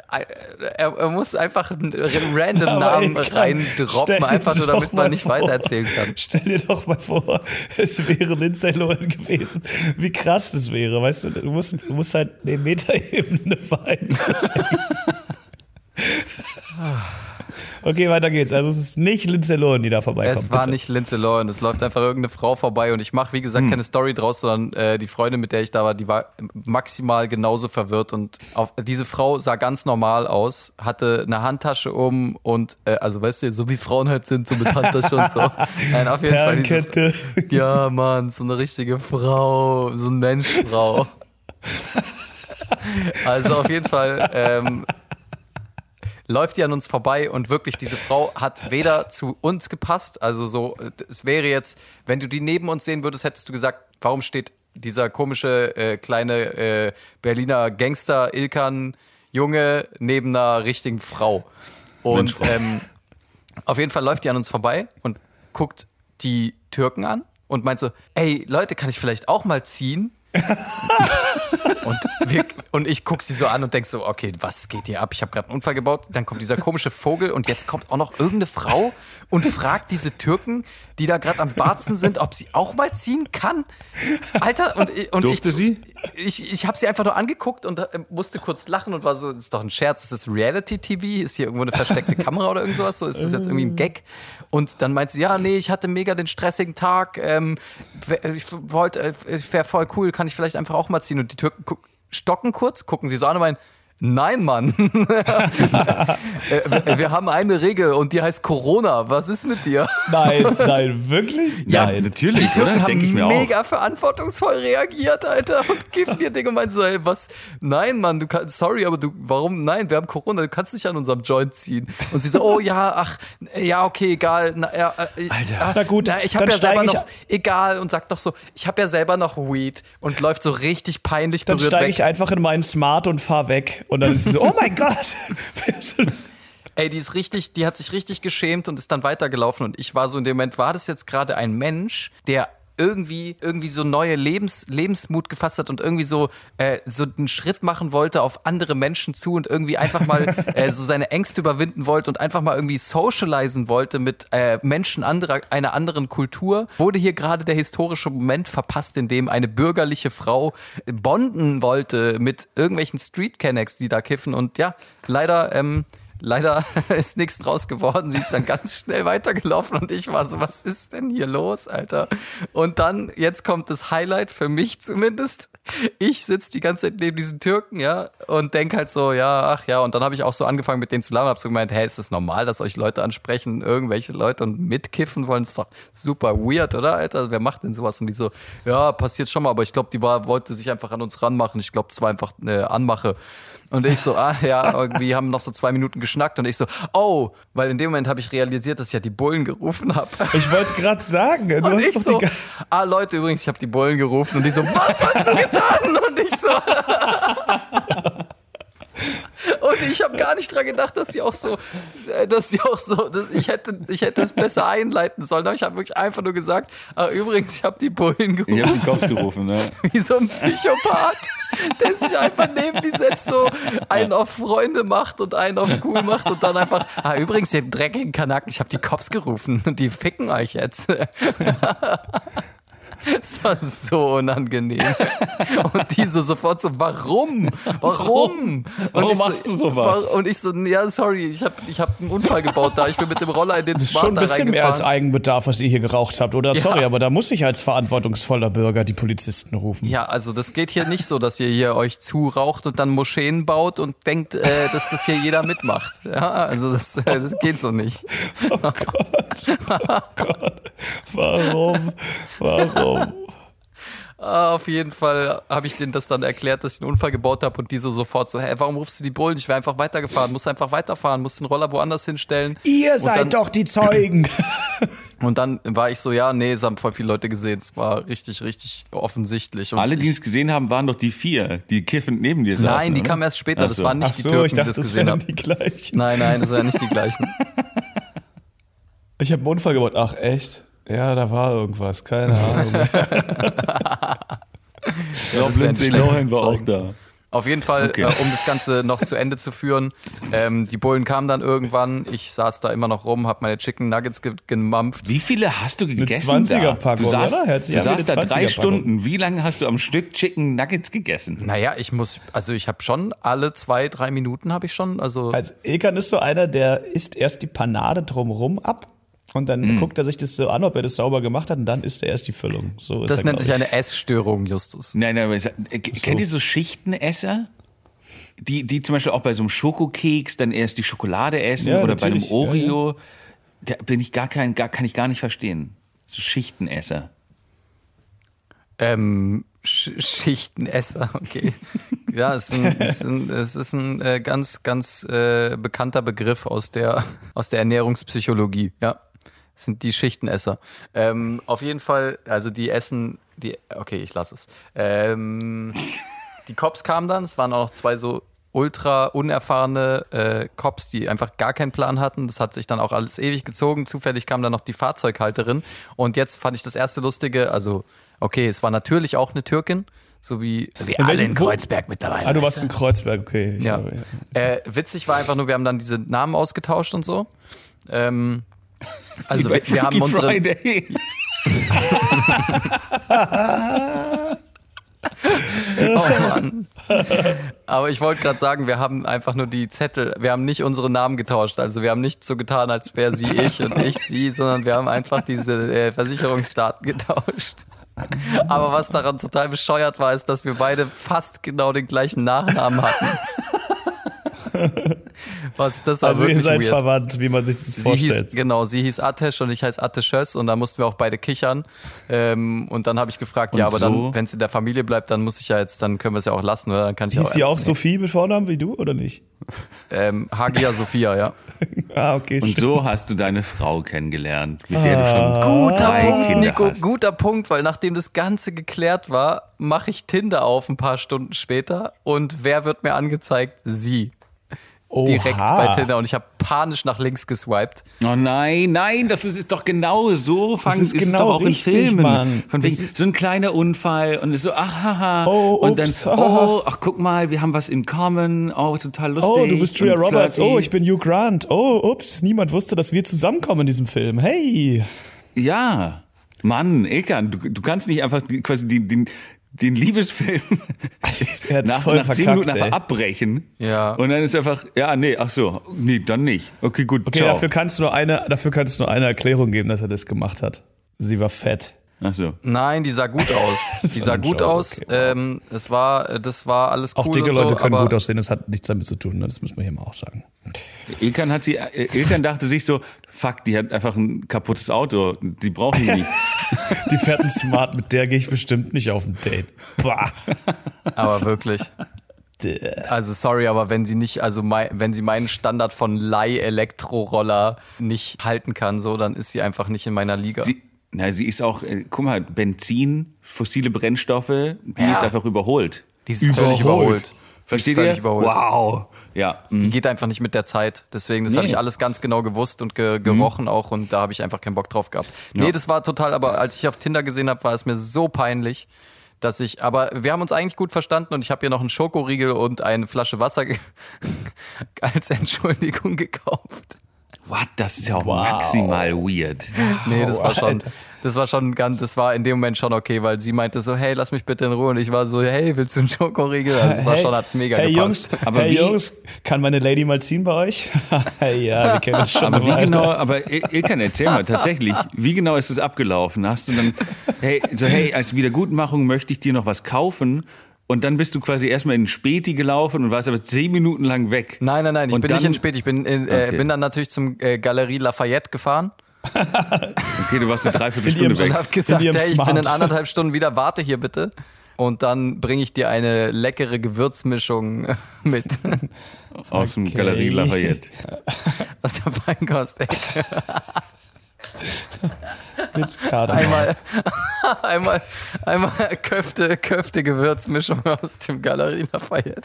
er, er muss einfach einen random Aber Namen reindroppen, einfach nur damit man nicht vor. weitererzählen kann. Stell dir doch mal vor, es wäre Lindsay Lohan gewesen. Wie krass das wäre, weißt du? Du musst, du musst halt eine Metaebene vereinen. Okay, weiter geht's. Also es ist nicht Lindsay Lohan, die da vorbeikommt. Es war bitte. nicht Lindsay Lohan, es läuft einfach irgendeine Frau vorbei und ich mache, wie gesagt, keine Story draus, sondern äh, die Freundin, mit der ich da war, die war maximal genauso verwirrt und auf, diese Frau sah ganz normal aus, hatte eine Handtasche um und, äh, also weißt du, so wie Frauen halt sind, so mit Handtasche und so. Nein, auf jeden Fall. Diese, ja, Mann, so eine richtige Frau, so eine Menschfrau. Also auf jeden Fall ähm, läuft die an uns vorbei und wirklich diese Frau hat weder zu uns gepasst, also so, es wäre jetzt, wenn du die neben uns sehen würdest, hättest du gesagt, warum steht dieser komische äh, kleine äh, Berliner Gangster Ilkan Junge neben einer richtigen Frau. Und ähm, auf jeden Fall läuft die an uns vorbei und guckt die Türken an und meint so, ey Leute, kann ich vielleicht auch mal ziehen? und, wir, und ich guck sie so an und denk so, okay, was geht hier ab? Ich habe gerade einen Unfall gebaut. Dann kommt dieser komische Vogel und jetzt kommt auch noch irgendeine Frau und fragt diese Türken, die da gerade am Barzen sind, ob sie auch mal ziehen kann. Alter, und, ich- und Durfte ich, sie? ich, ich habe sie einfach nur angeguckt und äh, musste kurz lachen und war so, ist doch ein Scherz, ist das Reality-TV? Ist hier irgendwo eine versteckte Kamera oder irgend sowas? So, ist das jetzt irgendwie ein Gag? Und dann meint sie, ja, nee, ich hatte mega den stressigen Tag, ähm, ich wollte, äh, es wäre voll cool, kann ich vielleicht einfach auch mal ziehen? Und die Türken stocken kurz, gucken sie so an und meinen, Nein, Mann. Äh, wir- haben eine Regel und die heißt Corona. Was ist mit dir? Nein, nein, wirklich? Ja, nein. natürlich, Die Türken oder? haben Denke ich mir auch. mega verantwortungsvoll reagiert, Alter. Und kiffen ihr Ding und meinen so, ey, was? Nein, Mann, du kannst, sorry, aber du, warum? Nein, wir haben Corona, du kannst nicht an unserem Joint ziehen. Und sie so, oh ja, ach, ja, okay, egal. Na, ja, äh, Alter. ah, Na gut, na, ich habe dann ja selber noch, egal, und sagt doch so, ich habe ja selber noch Weed und läuft so richtig peinlich Dann berührt steige weg. ich einfach in meinen Smart und fahr weg. Und dann ist sie so, oh mein Gott. Ey, die ist richtig, die hat sich richtig geschämt und ist dann weitergelaufen. Und ich war so in dem Moment, war das jetzt gerade ein Mensch, der irgendwie, irgendwie so neue Lebens, Lebensmut gefasst hat und irgendwie so, äh, so einen Schritt machen wollte auf andere Menschen zu und irgendwie einfach mal äh, so seine Ängste überwinden wollte und einfach mal irgendwie socialisen wollte mit äh, Menschen anderer, einer anderen Kultur, wurde hier gerade der historische Moment verpasst, in dem eine bürgerliche Frau bonden wollte mit irgendwelchen Street Kennex, die da kiffen und ja, leider, ähm, Leider ist nichts draus geworden. Sie ist dann ganz schnell weitergelaufen und ich war so, was ist denn hier los, Alter? Und dann, jetzt kommt das Highlight für mich zumindest. Ich sitze die ganze Zeit neben diesen Türken, ja, und denk halt so, ja, ach ja. Und dann habe ich auch so angefangen mit denen zu labern, hab so gemeint, hey, ist es normal, dass euch Leute ansprechen, irgendwelche Leute und mitkiffen wollen? Das ist doch super weird, oder, Alter? Wer macht denn sowas? Und die so, ja, passiert schon mal, aber ich glaube, die war, wollte sich einfach an uns ranmachen. Ich glaube, das war einfach eine Anmache. Und ich so, ah ja, irgendwie haben noch so zwei Minuten geschnackt und ich so, oh, weil in dem Moment habe ich realisiert, dass ich ja die Bullen gerufen habe. Ich wollte gerade sagen, du Und hast ich so, ah Leute, übrigens, ich habe die Bullen gerufen und die so, was hast du getan? Und ich so, und ich habe gar nicht dran gedacht, dass sie auch so, äh, dass sie auch so, dass ich hätte, ich hätte es besser einleiten sollen. Aber ich habe wirklich einfach nur gesagt, ah, übrigens, ich habe die Bullen gerufen Ich habe den Kopf gerufen, ne? wie so ein Psychopath, der sich einfach neben die setzt, so einen auf Freunde macht und einen auf cool macht und dann einfach, ah, übrigens, ihr dreckigen Kanaken, ich habe die Cops gerufen und die ficken euch jetzt. Es war so unangenehm. Und die so sofort so, warum? Warum? Warum so, machst du sowas? Und ich so, ja, sorry, ich habe ich hab einen Unfall gebaut da. Ich bin mit dem Roller in den Das ist Smart schon ein bisschen mehr als. Eigenbedarf, was ihr hier geraucht habt. Oder Ja. sorry, aber da muss ich als verantwortungsvoller Bürger die Polizisten rufen. Ja, also das geht hier nicht so, dass ihr hier euch zuraucht und dann Moscheen baut und denkt, äh, dass das hier jeder mitmacht. Ja, also das, äh, das geht so nicht. Warum? Warum? Ah, auf jeden Fall habe ich denen das dann erklärt, dass ich einen Unfall gebaut habe und die so sofort so, hä, warum rufst du die Bullen? Ich wäre einfach weitergefahren, muss einfach weiterfahren, muss den Roller woanders hinstellen. Ihr Und seid dann- doch die Zeugen. Und dann war ich so, ja, nee, es haben voll viele Leute gesehen. Es war richtig, richtig offensichtlich. Und Alle, die es gesehen haben, waren doch die vier, die kiffend neben dir saßen. Nein, die oder? kamen erst später. Ach Das so. waren nicht Ach die so, Türken, ich dachte, die das das gesehen haben. Nein, nein, das waren nicht die gleichen. Ich habe einen Unfall gebaut. Ach, echt? Ja, da war irgendwas. Keine Ahnung. Ich glaube, Lindsay Lohan war auch da. Auf jeden Fall, Okay. äh, um das Ganze noch zu Ende zu führen, ähm, die Bullen kamen dann irgendwann. Ich saß da immer noch rum, habe meine Chicken Nuggets ge gemampft. Wie viele hast du gegessen? 20er-Packung, da? Du saßt, oder? Du saßt da drei 20er-Packung. Stunden. Wie lange hast du am Stück Chicken Nuggets gegessen? Naja, ich muss, also ich habe schon alle zwei, drei Minuten habe ich schon, also Also Ekan ist so einer, der isst erst die Panade drumrum ab und dann Mhm. guckt er sich das so an, ob er das sauber gemacht hat und dann isst er erst die Füllung. So ist das er, nennt sich ich. eine Essstörung, Justus. Nein, nein, aber ich sag, äh, kennt ihr so Schichtenesser? Die, die zum Beispiel auch bei so einem Schokokeks dann erst die Schokolade essen Ja, oder bei einem natürlich. Ja, Oreo. Da bin ich gar kein, gar, kann ich gar nicht verstehen. So Schichtenesser. Ähm, Sch Schichtenesser, okay. ja, es ist ein, es ist ein, es ist ein äh, ganz, ganz äh, bekannter Begriff aus der, aus der Ernährungspsychologie, ja. Sind die Schichtenesser. Ähm, auf jeden Fall, also die essen, die, okay, ich lasse es. Ähm, die Cops kamen dann, es waren auch noch zwei so ultra unerfahrene äh, Cops, die einfach gar keinen Plan hatten. Das hat sich dann auch alles ewig gezogen. Zufällig kam dann noch die Fahrzeughalterin. Und jetzt fand ich das erste Lustige, also, okay, es war natürlich auch eine Türkin, so wie, so wie In alle in Kreuzberg mittlerweile. Ah, du warst in Kreuzberg, okay. Ich ja. habe- Äh, witzig war einfach nur, wir haben dann diese Namen ausgetauscht und so. Ähm, also wir, wir haben unsere, Friday. Oh Mann. Aber ich wollte gerade sagen, wir haben einfach nur die Zettel, wir haben nicht unsere Namen getauscht. Also wir haben nicht so getan, als wäre sie ich und ich sie, sondern wir haben einfach diese äh, Versicherungsdaten getauscht. Aber was daran total bescheuert war, ist, dass wir beide fast genau den gleichen Nachnamen hatten. Was das war Also ihr wirklich seid weird. verwandt, wie man sich das Sie vorstellt. hieß, genau, sie hieß Atesh und ich heiße Ateshös und da mussten wir auch beide kichern. Ähm, und dann habe ich gefragt, ja, Und aber so? dann, wenn es in der Familie bleibt, dann muss ich ja jetzt, dann können wir es ja auch lassen, oder? Dann kann ich Hieß auch, sie auch Sophie mit Vornamen wie du oder nicht? ähm, Hagia Sophia, ja. Ah, okay. Und so hast du deine Frau kennengelernt, mit der du schon Guter drei Punkt, Kinder Nico, hast. guter Punkt, weil nachdem das Ganze geklärt war, mache ich Tinder auf ein paar Stunden später und wer wird mir angezeigt? Sie. Direkt Oha. bei Tinder und ich habe panisch nach links geswiped. Oh nein, nein, das ist, ist doch genau so. Fang, ist ist es genau doch auch richtig, in Filmen. Mann. Von wegen, so ein kleiner Unfall und es so, ach, haha. Oh, und dann, ups, oh, ach, guck mal, wir haben was in common. Oh, total lustig. Oh, du bist Julia Roberts. flirty. Oh, ich bin Hugh Grant. Oh, ups, niemand wusste, dass wir zusammenkommen in diesem Film. Hey. Ja. Mann, Ilkan, du, du kannst nicht einfach die, quasi den, den, den Liebesfilm nach, voll nach zehn Minuten einfach ey. abbrechen. Ja. Und dann ist einfach, ja, nee, ach so, nee, dann nicht. Okay, gut, Okay, ciao. dafür kannst du nur eine, dafür kannst du nur eine Erklärung geben, dass er das gemacht hat. Sie war fett. Ach so. Nein, die sah gut aus. Die sah gut aus. okay, ähm, es war, das war alles cool Auch dicke und so, Leute können gut aussehen, das hat nichts damit zu tun, ne? das müssen wir hier mal auch sagen. Ilkan hat sie, äh, Ilkan dachte sich so, fuck, die hat einfach ein kaputtes Auto, die brauchen die nicht. Die fährt ein Smart, mit der gehe ich bestimmt nicht auf ein Date. Bah. Aber wirklich. Also sorry, aber wenn sie nicht, also mei- wenn sie meinen Standard von Leih-Elektroroller nicht halten kann, so, dann ist sie einfach nicht in meiner Liga. Sie, na, sie ist auch, äh, guck mal, Benzin, fossile Brennstoffe, die Ja. ist einfach überholt. die ist völlig überholt. Versteht ihr? überholt. Wow. Ja. mm. Die geht einfach nicht mit der Zeit. Deswegen, das habe Nee. ich alles ganz genau gewusst und ge gerochen auch und da habe ich einfach keinen Bock drauf gehabt. Nee, Ja. das war total, aber als ich auf Tinder gesehen habe, war es mir so peinlich, dass ich, aber wir haben uns eigentlich gut verstanden und ich habe ihr noch einen Schokoriegel und eine Flasche Wasser als Entschuldigung gekauft. What? Das ist ja auch Wow. maximal weird. Nee, das war schon, das war schon ganz, das war in dem Moment schon okay, weil sie meinte so, hey, lass mich bitte in Ruhe und ich war so, hey, willst du einen Schokoriegel? Also das war schon, hat mega hey gepasst. Jungs, Aber hey wie- Jungs, kann meine Lady mal ziehen bei euch? ja, wir kennen uns schon Aber wie genau, aber Il- Ilkan, erzähl mal tatsächlich, wie genau ist es abgelaufen? Hast du dann, hey, so, hey, als Wiedergutmachung möchte ich dir noch was kaufen und dann bist du quasi erstmal in Späti gelaufen und warst aber zehn Minuten lang weg. Nein, nein, nein, ich Und bin dann- nicht in Spät, ich bin, in, äh, Okay. bin dann natürlich zum äh, Galerie Lafayette gefahren Okay, du warst eine In Dreiviertelstunde weg. habe gesagt, ihrem hey, ich bin in anderthalb Stunden wieder, warte hier bitte. Und dann bringe ich dir eine leckere Gewürzmischung mit Aus dem Okay. Galerie Lafayette. aus der Feinkostecke. Mit Kardamom. Einmal, einmal, einmal Köfte, Köfte Gewürzmischung aus dem Galerie Lafayette.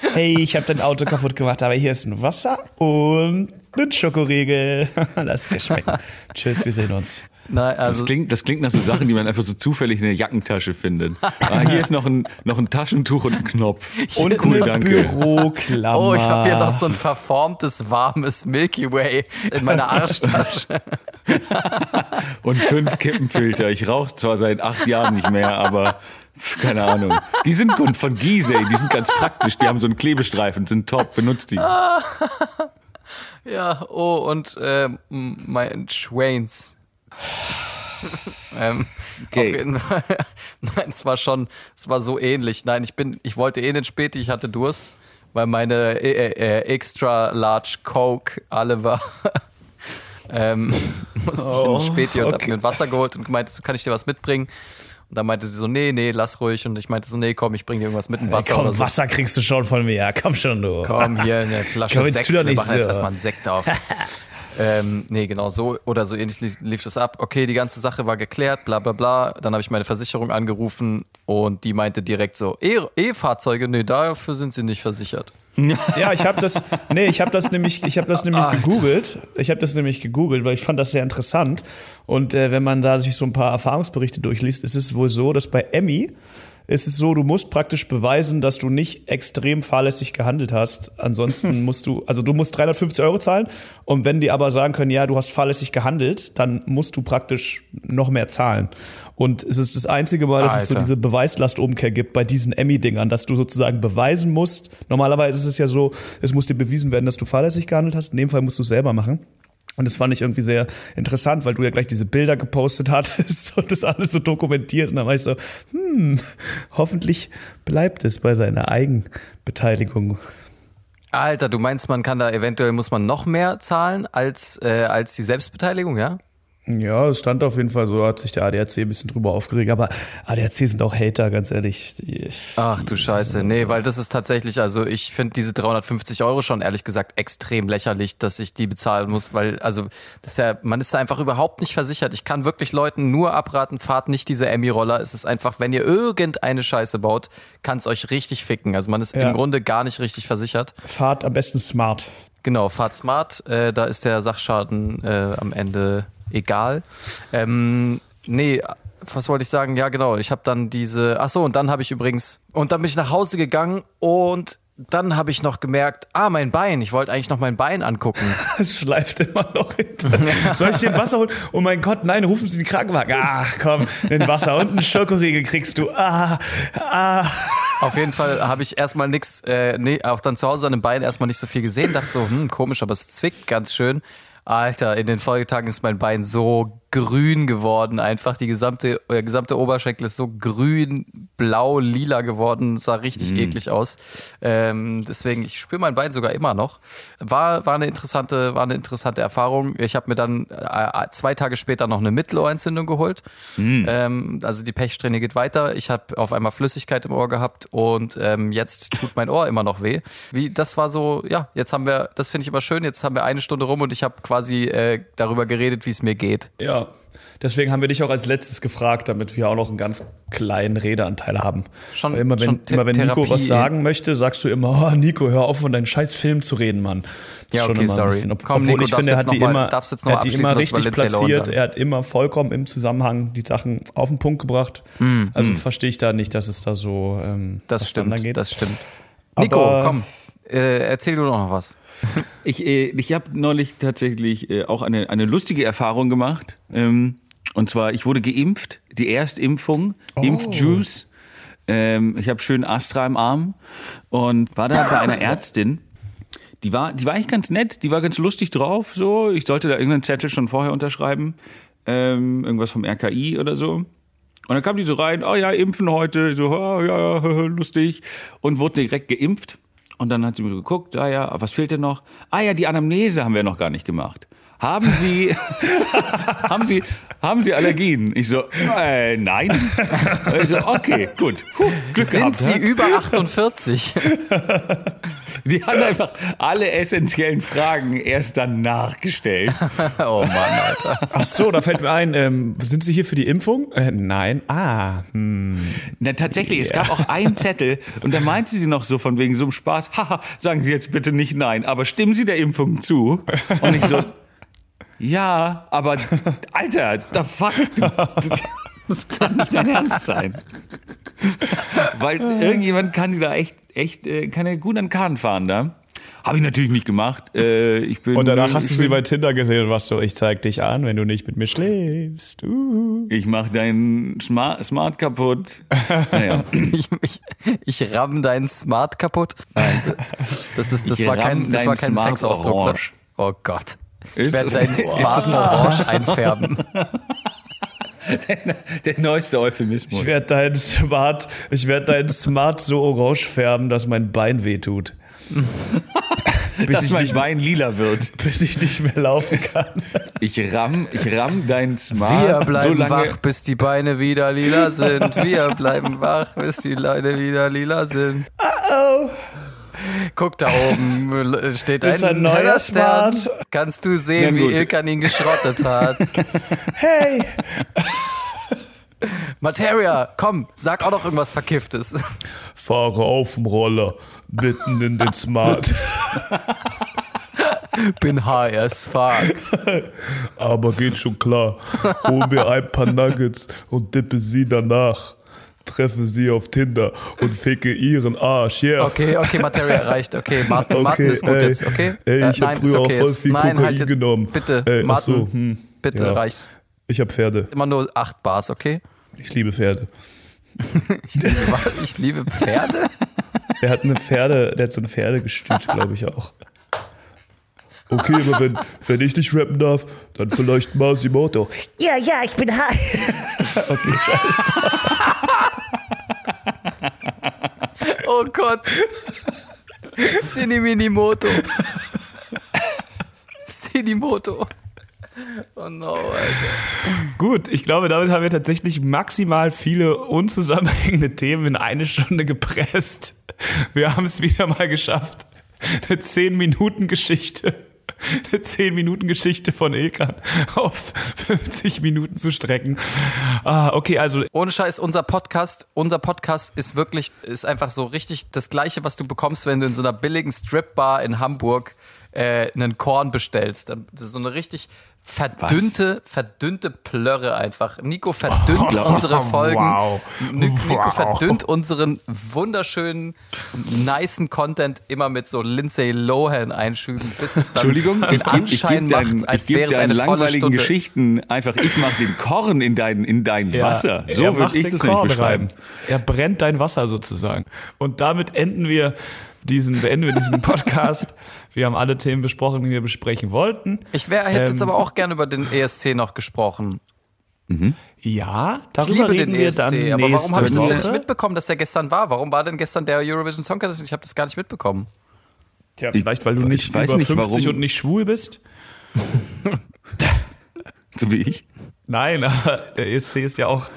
Hey, ich habe dein Auto kaputt gemacht, aber hier ist ein Wasser und einen Schokoriegel. Lass es dir schmecken. Tschüss, wir sehen uns. Nein, also das, klingt, das klingt nach so Sachen, die man einfach so zufällig in der Jackentasche findet. Ah, hier ist noch ein, noch ein Taschentuch und ein Knopf. Und Cool, eine danke. Büroklammer. Oh, ich habe hier noch so ein verformtes, warmes Milky Way in meiner Arschtasche. Und fünf Kippenfilter. Ich rauche zwar seit acht Jahren nicht mehr, aber keine Ahnung. Die sind gut von Giese, die sind ganz praktisch. Die haben so einen Klebestreifen, sind top, benutzt die. ja, oh, und ähm, mein Schwains. ähm, Okay. Auf jeden Fall. Nein, es war schon, es war so ähnlich. Nein, ich bin, ich wollte eh in den Späti, ich hatte Durst, weil meine äh, äh, extra large Coke alle war. ähm, musste ich in den Späti und hab okay. mir ein Wasser geholt und gemeint, so, kann ich dir was mitbringen? Und dann meinte sie so, nee, nee, lass ruhig. Und ich meinte so, nee, komm, ich bring dir irgendwas mit, ein Wasser Komm, oder so. Wasser kriegst du schon von mir. Ja, komm schon, du. Komm, hier eine Flasche Komm, jetzt Sekt. Wir machen jetzt so. erstmal einen Sekt auf. Ähm, nee, genau so oder so ähnlich lief, lief das ab. Okay, die ganze Sache war geklärt, bla bla bla. Dann habe ich meine Versicherung angerufen und die meinte direkt so, E- E-Fahrzeuge, nee, dafür sind sie nicht versichert. Ja, ich habe das, nee, ich habe das nämlich, ich habe das nämlich Alter. gegoogelt. Ich habe das nämlich gegoogelt, weil ich fand das sehr interessant. Und äh, wenn man da sich so ein paar Erfahrungsberichte durchliest, ist es wohl so, dass bei Emmy ist es so, du musst praktisch beweisen, dass du nicht extrem fahrlässig gehandelt hast. Ansonsten musst du, also du musst 350 Euro zahlen. Und wenn die aber sagen können, ja, du hast fahrlässig gehandelt, dann musst du praktisch noch mehr zahlen. Und es ist das einzige Mal, dass es so Alter. diese Beweislastumkehr gibt bei diesen Emmy-Dingern, dass du sozusagen beweisen musst. Normalerweise ist es ja so, es muss dir bewiesen werden, dass du fahrlässig gehandelt hast. In dem Fall musst du es selber machen. Und das fand ich irgendwie sehr interessant, weil du ja gleich diese Bilder gepostet hattest und das alles so dokumentiert. Und dann war ich so, hm, hoffentlich bleibt es bei seiner Eigenbeteiligung. Alter, du meinst, man kann da eventuell, muss man noch mehr zahlen als, äh, als die Selbstbeteiligung, ja? Ja, es stand auf jeden Fall so, hat sich der ADAC ein bisschen drüber aufgeregt, aber ADAC sind auch Hater, ganz ehrlich. Die, Ach du Scheiße, nee, weil das ist tatsächlich, also ich finde diese 350 Euro schon ehrlich gesagt extrem lächerlich, dass ich die bezahlen muss, weil, also, das ist ja, man ist da einfach überhaupt nicht versichert. Ich kann wirklich Leuten nur abraten, fahrt nicht diese Emmy-Roller. Es ist einfach, wenn ihr irgendeine Scheiße baut, kann es euch richtig ficken. Also man ist Ja. im Grunde gar nicht richtig versichert. fahrt am besten smart. Genau, fahrt smart, äh, da ist der Sachschaden äh, am Ende egal. Ähm, nee, was wollte ich sagen? Ja, genau, ich habe dann diese, ach so, und dann habe ich übrigens, und dann bin ich nach Hause gegangen und dann habe ich noch gemerkt, ah, mein Bein, ich wollte eigentlich noch mein Bein angucken. Es schleift immer noch hinter. Soll ich dir ein Wasser holen? Oh mein Gott, nein, rufen Sie den Krankenwagen. Ach komm, ein Wasser und einen Schokoriegel kriegst du. Ah, ah. Auf jeden Fall habe ich erstmal nix, äh, nee, auch dann zu Hause an dem Bein erstmal nicht so viel gesehen, dachte so, hm, komisch, aber es zwickt ganz schön. Alter, in den Folgetagen ist mein Bein so grün geworden, einfach die gesamte, der gesamte Oberschenkel ist so grün, blau, lila geworden, sah richtig eklig aus. Ähm, deswegen, ich spüre mein Bein sogar immer noch. War, war eine interessante, war eine interessante Erfahrung. Ich habe mir dann äh, zwei Tage später noch eine Mittelohrentzündung geholt. Ähm, also die Pechsträhne geht weiter. Ich habe auf einmal Flüssigkeit im Ohr gehabt und ähm, jetzt tut mein Ohr immer noch weh. Wie, das war so, ja, jetzt haben wir, das finde ich immer schön, jetzt haben wir eine Stunde rum und ich habe quasi äh, darüber geredet, wie es mir geht. Ja, deswegen haben wir dich auch als letztes gefragt, damit wir auch noch einen ganz kleinen Redeanteil haben. Schon- Weil immer wenn, immer wenn Nico Therapie- was sagen möchte, sagst du immer, oh, Nico, hör auf von deinen scheiß Film zu reden, Mann. Das ist Ja, schon okay, sorry. bisschen- ob- Komm, obwohl Nico, ich finde, er hat die noch mal- immer, darfst jetzt noch er hat die immer richtig platziert. Er hat immer vollkommen im Zusammenhang die Sachen auf den Punkt gebracht. Also verstehe ich da nicht, dass es da so ähm, Mm, Das stimmt, geht. das stimmt. Aber- Nico, komm, äh, erzähl du noch was. Ich, äh, ich habe neulich tatsächlich äh, auch eine, eine lustige Erfahrung gemacht. Ähm, und zwar, ich wurde geimpft, die Erstimpfung, Impfjuice. Ähm, ich habe schön Astra im Arm und war da bei einer Ärztin. Die war, die war eigentlich ganz nett, die war ganz lustig drauf. So, ich sollte da irgendeinen Zettel schon vorher unterschreiben, ähm, irgendwas vom RKI oder so. Und dann kam die so rein, oh ja, impfen heute, so, oh, ja, ja, lustig. Und wurde direkt geimpft. Und dann hat sie mir so geguckt, ah ja, was fehlt denn noch? Ah ja, die Anamnese haben wir noch gar nicht gemacht. Haben Sie, haben Sie, haben Sie Allergien? Ich so, äh, nein. Ich so, okay, gut. Puh, Glück Sind gehabt. Sie hä? über 48? Die haben einfach alle essentiellen Fragen erst danach gestellt. oh Mann, Alter. Ach so, da fällt mir ein, ähm, sind Sie hier für die Impfung? Äh, nein. Ah, hm. Na, tatsächlich, es gab auch einen Zettel und da meinte sie noch so von wegen so einem Spaß, haha, sagen Sie jetzt bitte nicht nein, aber stimmen Sie der Impfung zu? Und ich so, ja, aber Alter, the fuck, du, das kann nicht dein Ernst sein. Weil irgendjemand kann da echt, echt, äh, kann ja gut an Kahn fahren da. Habe ich natürlich nicht gemacht. Äh, ich bin, Und danach hast du sie bin- bei Tinder gesehen und warst so, ich zeig dich an, wenn du nicht mit mir schläfst. Uh. Ich mach deinen Smart, Smart kaputt. Naja. Ich, ich, ich ramm deinen Smart kaputt. Nein, das ist, das Ich war kein, das war deinen kein Smart Sexausdruck. Orange. Oh Gott. Ich werde das- deinen ist Smart das ein- Orange einfärben. Der neueste Euphemismus. Ich werde deinen Smart, ich werde deinen Smart so orange färben, dass mein Bein wehtut. bis, dass ich mein nicht, Bein lila wird. bis ich nicht mehr laufen kann. Ich ramm, ich ramm dein Smart Wir bleiben so lange. wach, bis die Beine wieder lila sind. Wir bleiben wach, bis die Beine wieder lila sind. Guck da oben, steht ein, ein neuer Stern. Smart. Kannst du sehen, Na wie. Ilkan ihn geschrottet hat. Hey! Materia, komm, sag auch noch irgendwas Verkifftes. Fahre auf dem Roller, mitten in den Smart. Bin high as fuck. Aber geht schon klar. Hol mir ein paar Nuggets und dippe sie danach. Treffe sie auf Tinder und ficke ihren Arsch, yeah. Okay, okay, Materia reicht. Okay, Martin, Martin Okay, ist gut ey, jetzt, okay? ey, Äh, ich hab nein, früher ist auch okay voll viel nein, Kokain halt genommen. Bitte, Ey, Martin, so, hm. bitte, Ja. reicht. Ich hab Pferde. Immer nur acht Bars, okay? Ich liebe Pferde. Ich liebe, was? ich liebe Pferde? Der hat eine Pferde, der hat so ein Pferdegestüt, glaube ich auch. Okay, aber wenn, wenn ich nicht rappen darf, dann vielleicht Masimoto. Ja, ja, ich bin high. Oh Gott. Cineminimoto. Cinimoto. Oh no, Alter. Gut, ich glaube, damit haben wir tatsächlich maximal viele unzusammenhängende Themen in eine Stunde gepresst. Wir haben es wieder mal geschafft. Eine 10-Minuten-Geschichte. Eine 10-Minuten-Geschichte von Ilkan auf 50 Minuten zu strecken. Ah, okay, also Ohne Scheiß, unser Podcast, unser Podcast ist wirklich, ist einfach so richtig das Gleiche, was du bekommst, wenn du in so einer billigen Stripbar in Hamburg äh, einen Korn bestellst. Das ist so eine richtig verdünnte, verdünnte Plörre einfach. Nico verdünnt unsere Folgen. wow. Ni- Nico Wow. verdünnt unseren wunderschönen, nicen Content immer mit so Lindsay Lohan Einschüben, bis es dann Entschuldigung, den ich gebe ich Anschein geb deinen, macht, als ich wäre es eine volle langweiligen Stunde. Geschichten einfach, ich mache den Korn in dein, in dein Wasser. So würde ich das nicht beschreiben. rein. Er brennt dein Wasser sozusagen. Und damit enden wir diesen, beenden wir diesen Podcast. wir haben alle Themen besprochen, die wir besprechen wollten. Ich wär, hätte jetzt Ähm, aber auch gerne über den ESC noch gesprochen. Ja, Ich darüber liebe den reden wir ESC, dann aber warum nächste habe ich das denn nicht mitbekommen, dass der gestern war? Warum war denn gestern der Eurovision Song Contest? Ich habe das gar nicht mitbekommen. Tja, vielleicht, weil du nicht ich weiß über nicht, 50 warum- und nicht schwul bist. So wie ich. Nein, aber der ESC ist ja auch.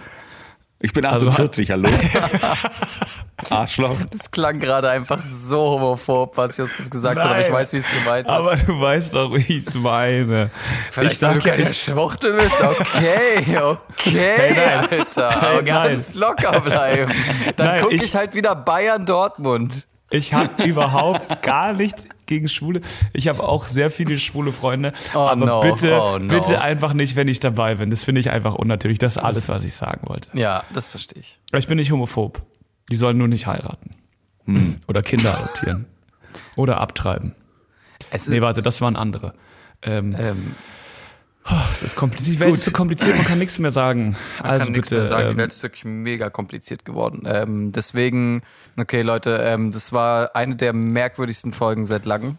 Ich bin Also- 48, hallo. Arschloch. Das klang gerade einfach so homophob, was Justus gesagt hat, aber ich Nein, weiß, wie es gemeint Aber ist. du weißt doch, wie ich es meine. Vielleicht, ich sag weil du keine ich, Schwuchtel bist. Okay, okay, nein. Alter. Aber Nein, ganz locker bleiben. Dann Nein, gucke ich- ich, halt wieder Bayern-Dortmund. ich habe überhaupt gar nichts gegen Schwule. Ich habe auch sehr viele schwule Freunde. Oh aber no, bitte, oh no. bitte einfach nicht, wenn ich dabei bin. Das finde ich einfach unnatürlich. Das ist alles, was ich sagen wollte. Ja, das verstehe ich. Aber Ich bin nicht homophob. Die sollen nur nicht heiraten. Hm. Oder Kinder adoptieren. Oder abtreiben. Es Nee, warte, das waren andere. Ähm, ähm, es ist kompliziert. Die Welt ist zu kompliziert, man kann nichts mehr sagen. Man also kann nichts bitte. mehr sagen. Die ähm, Welt ist wirklich mega kompliziert geworden. Ähm, deswegen, okay, Leute, ähm, das war eine der merkwürdigsten Folgen seit langem.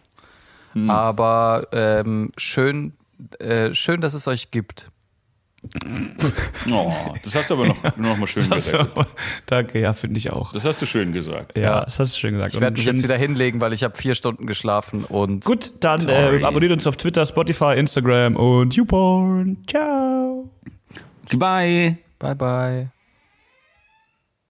Hm. Aber ähm, schön, äh, schön, dass es euch gibt. Oh, das hast du aber noch, noch mal schön gerettet. Danke, ja, finde ich auch. Das hast du schön gesagt. Ja, das hast du schön gesagt. Ich werde mich jetzt wieder hinlegen, weil ich habe vier Stunden geschlafen und Gut, dann äh, abonniert uns auf Twitter, Spotify, Instagram und YouPorn. Ciao. Goodbye. bye bye.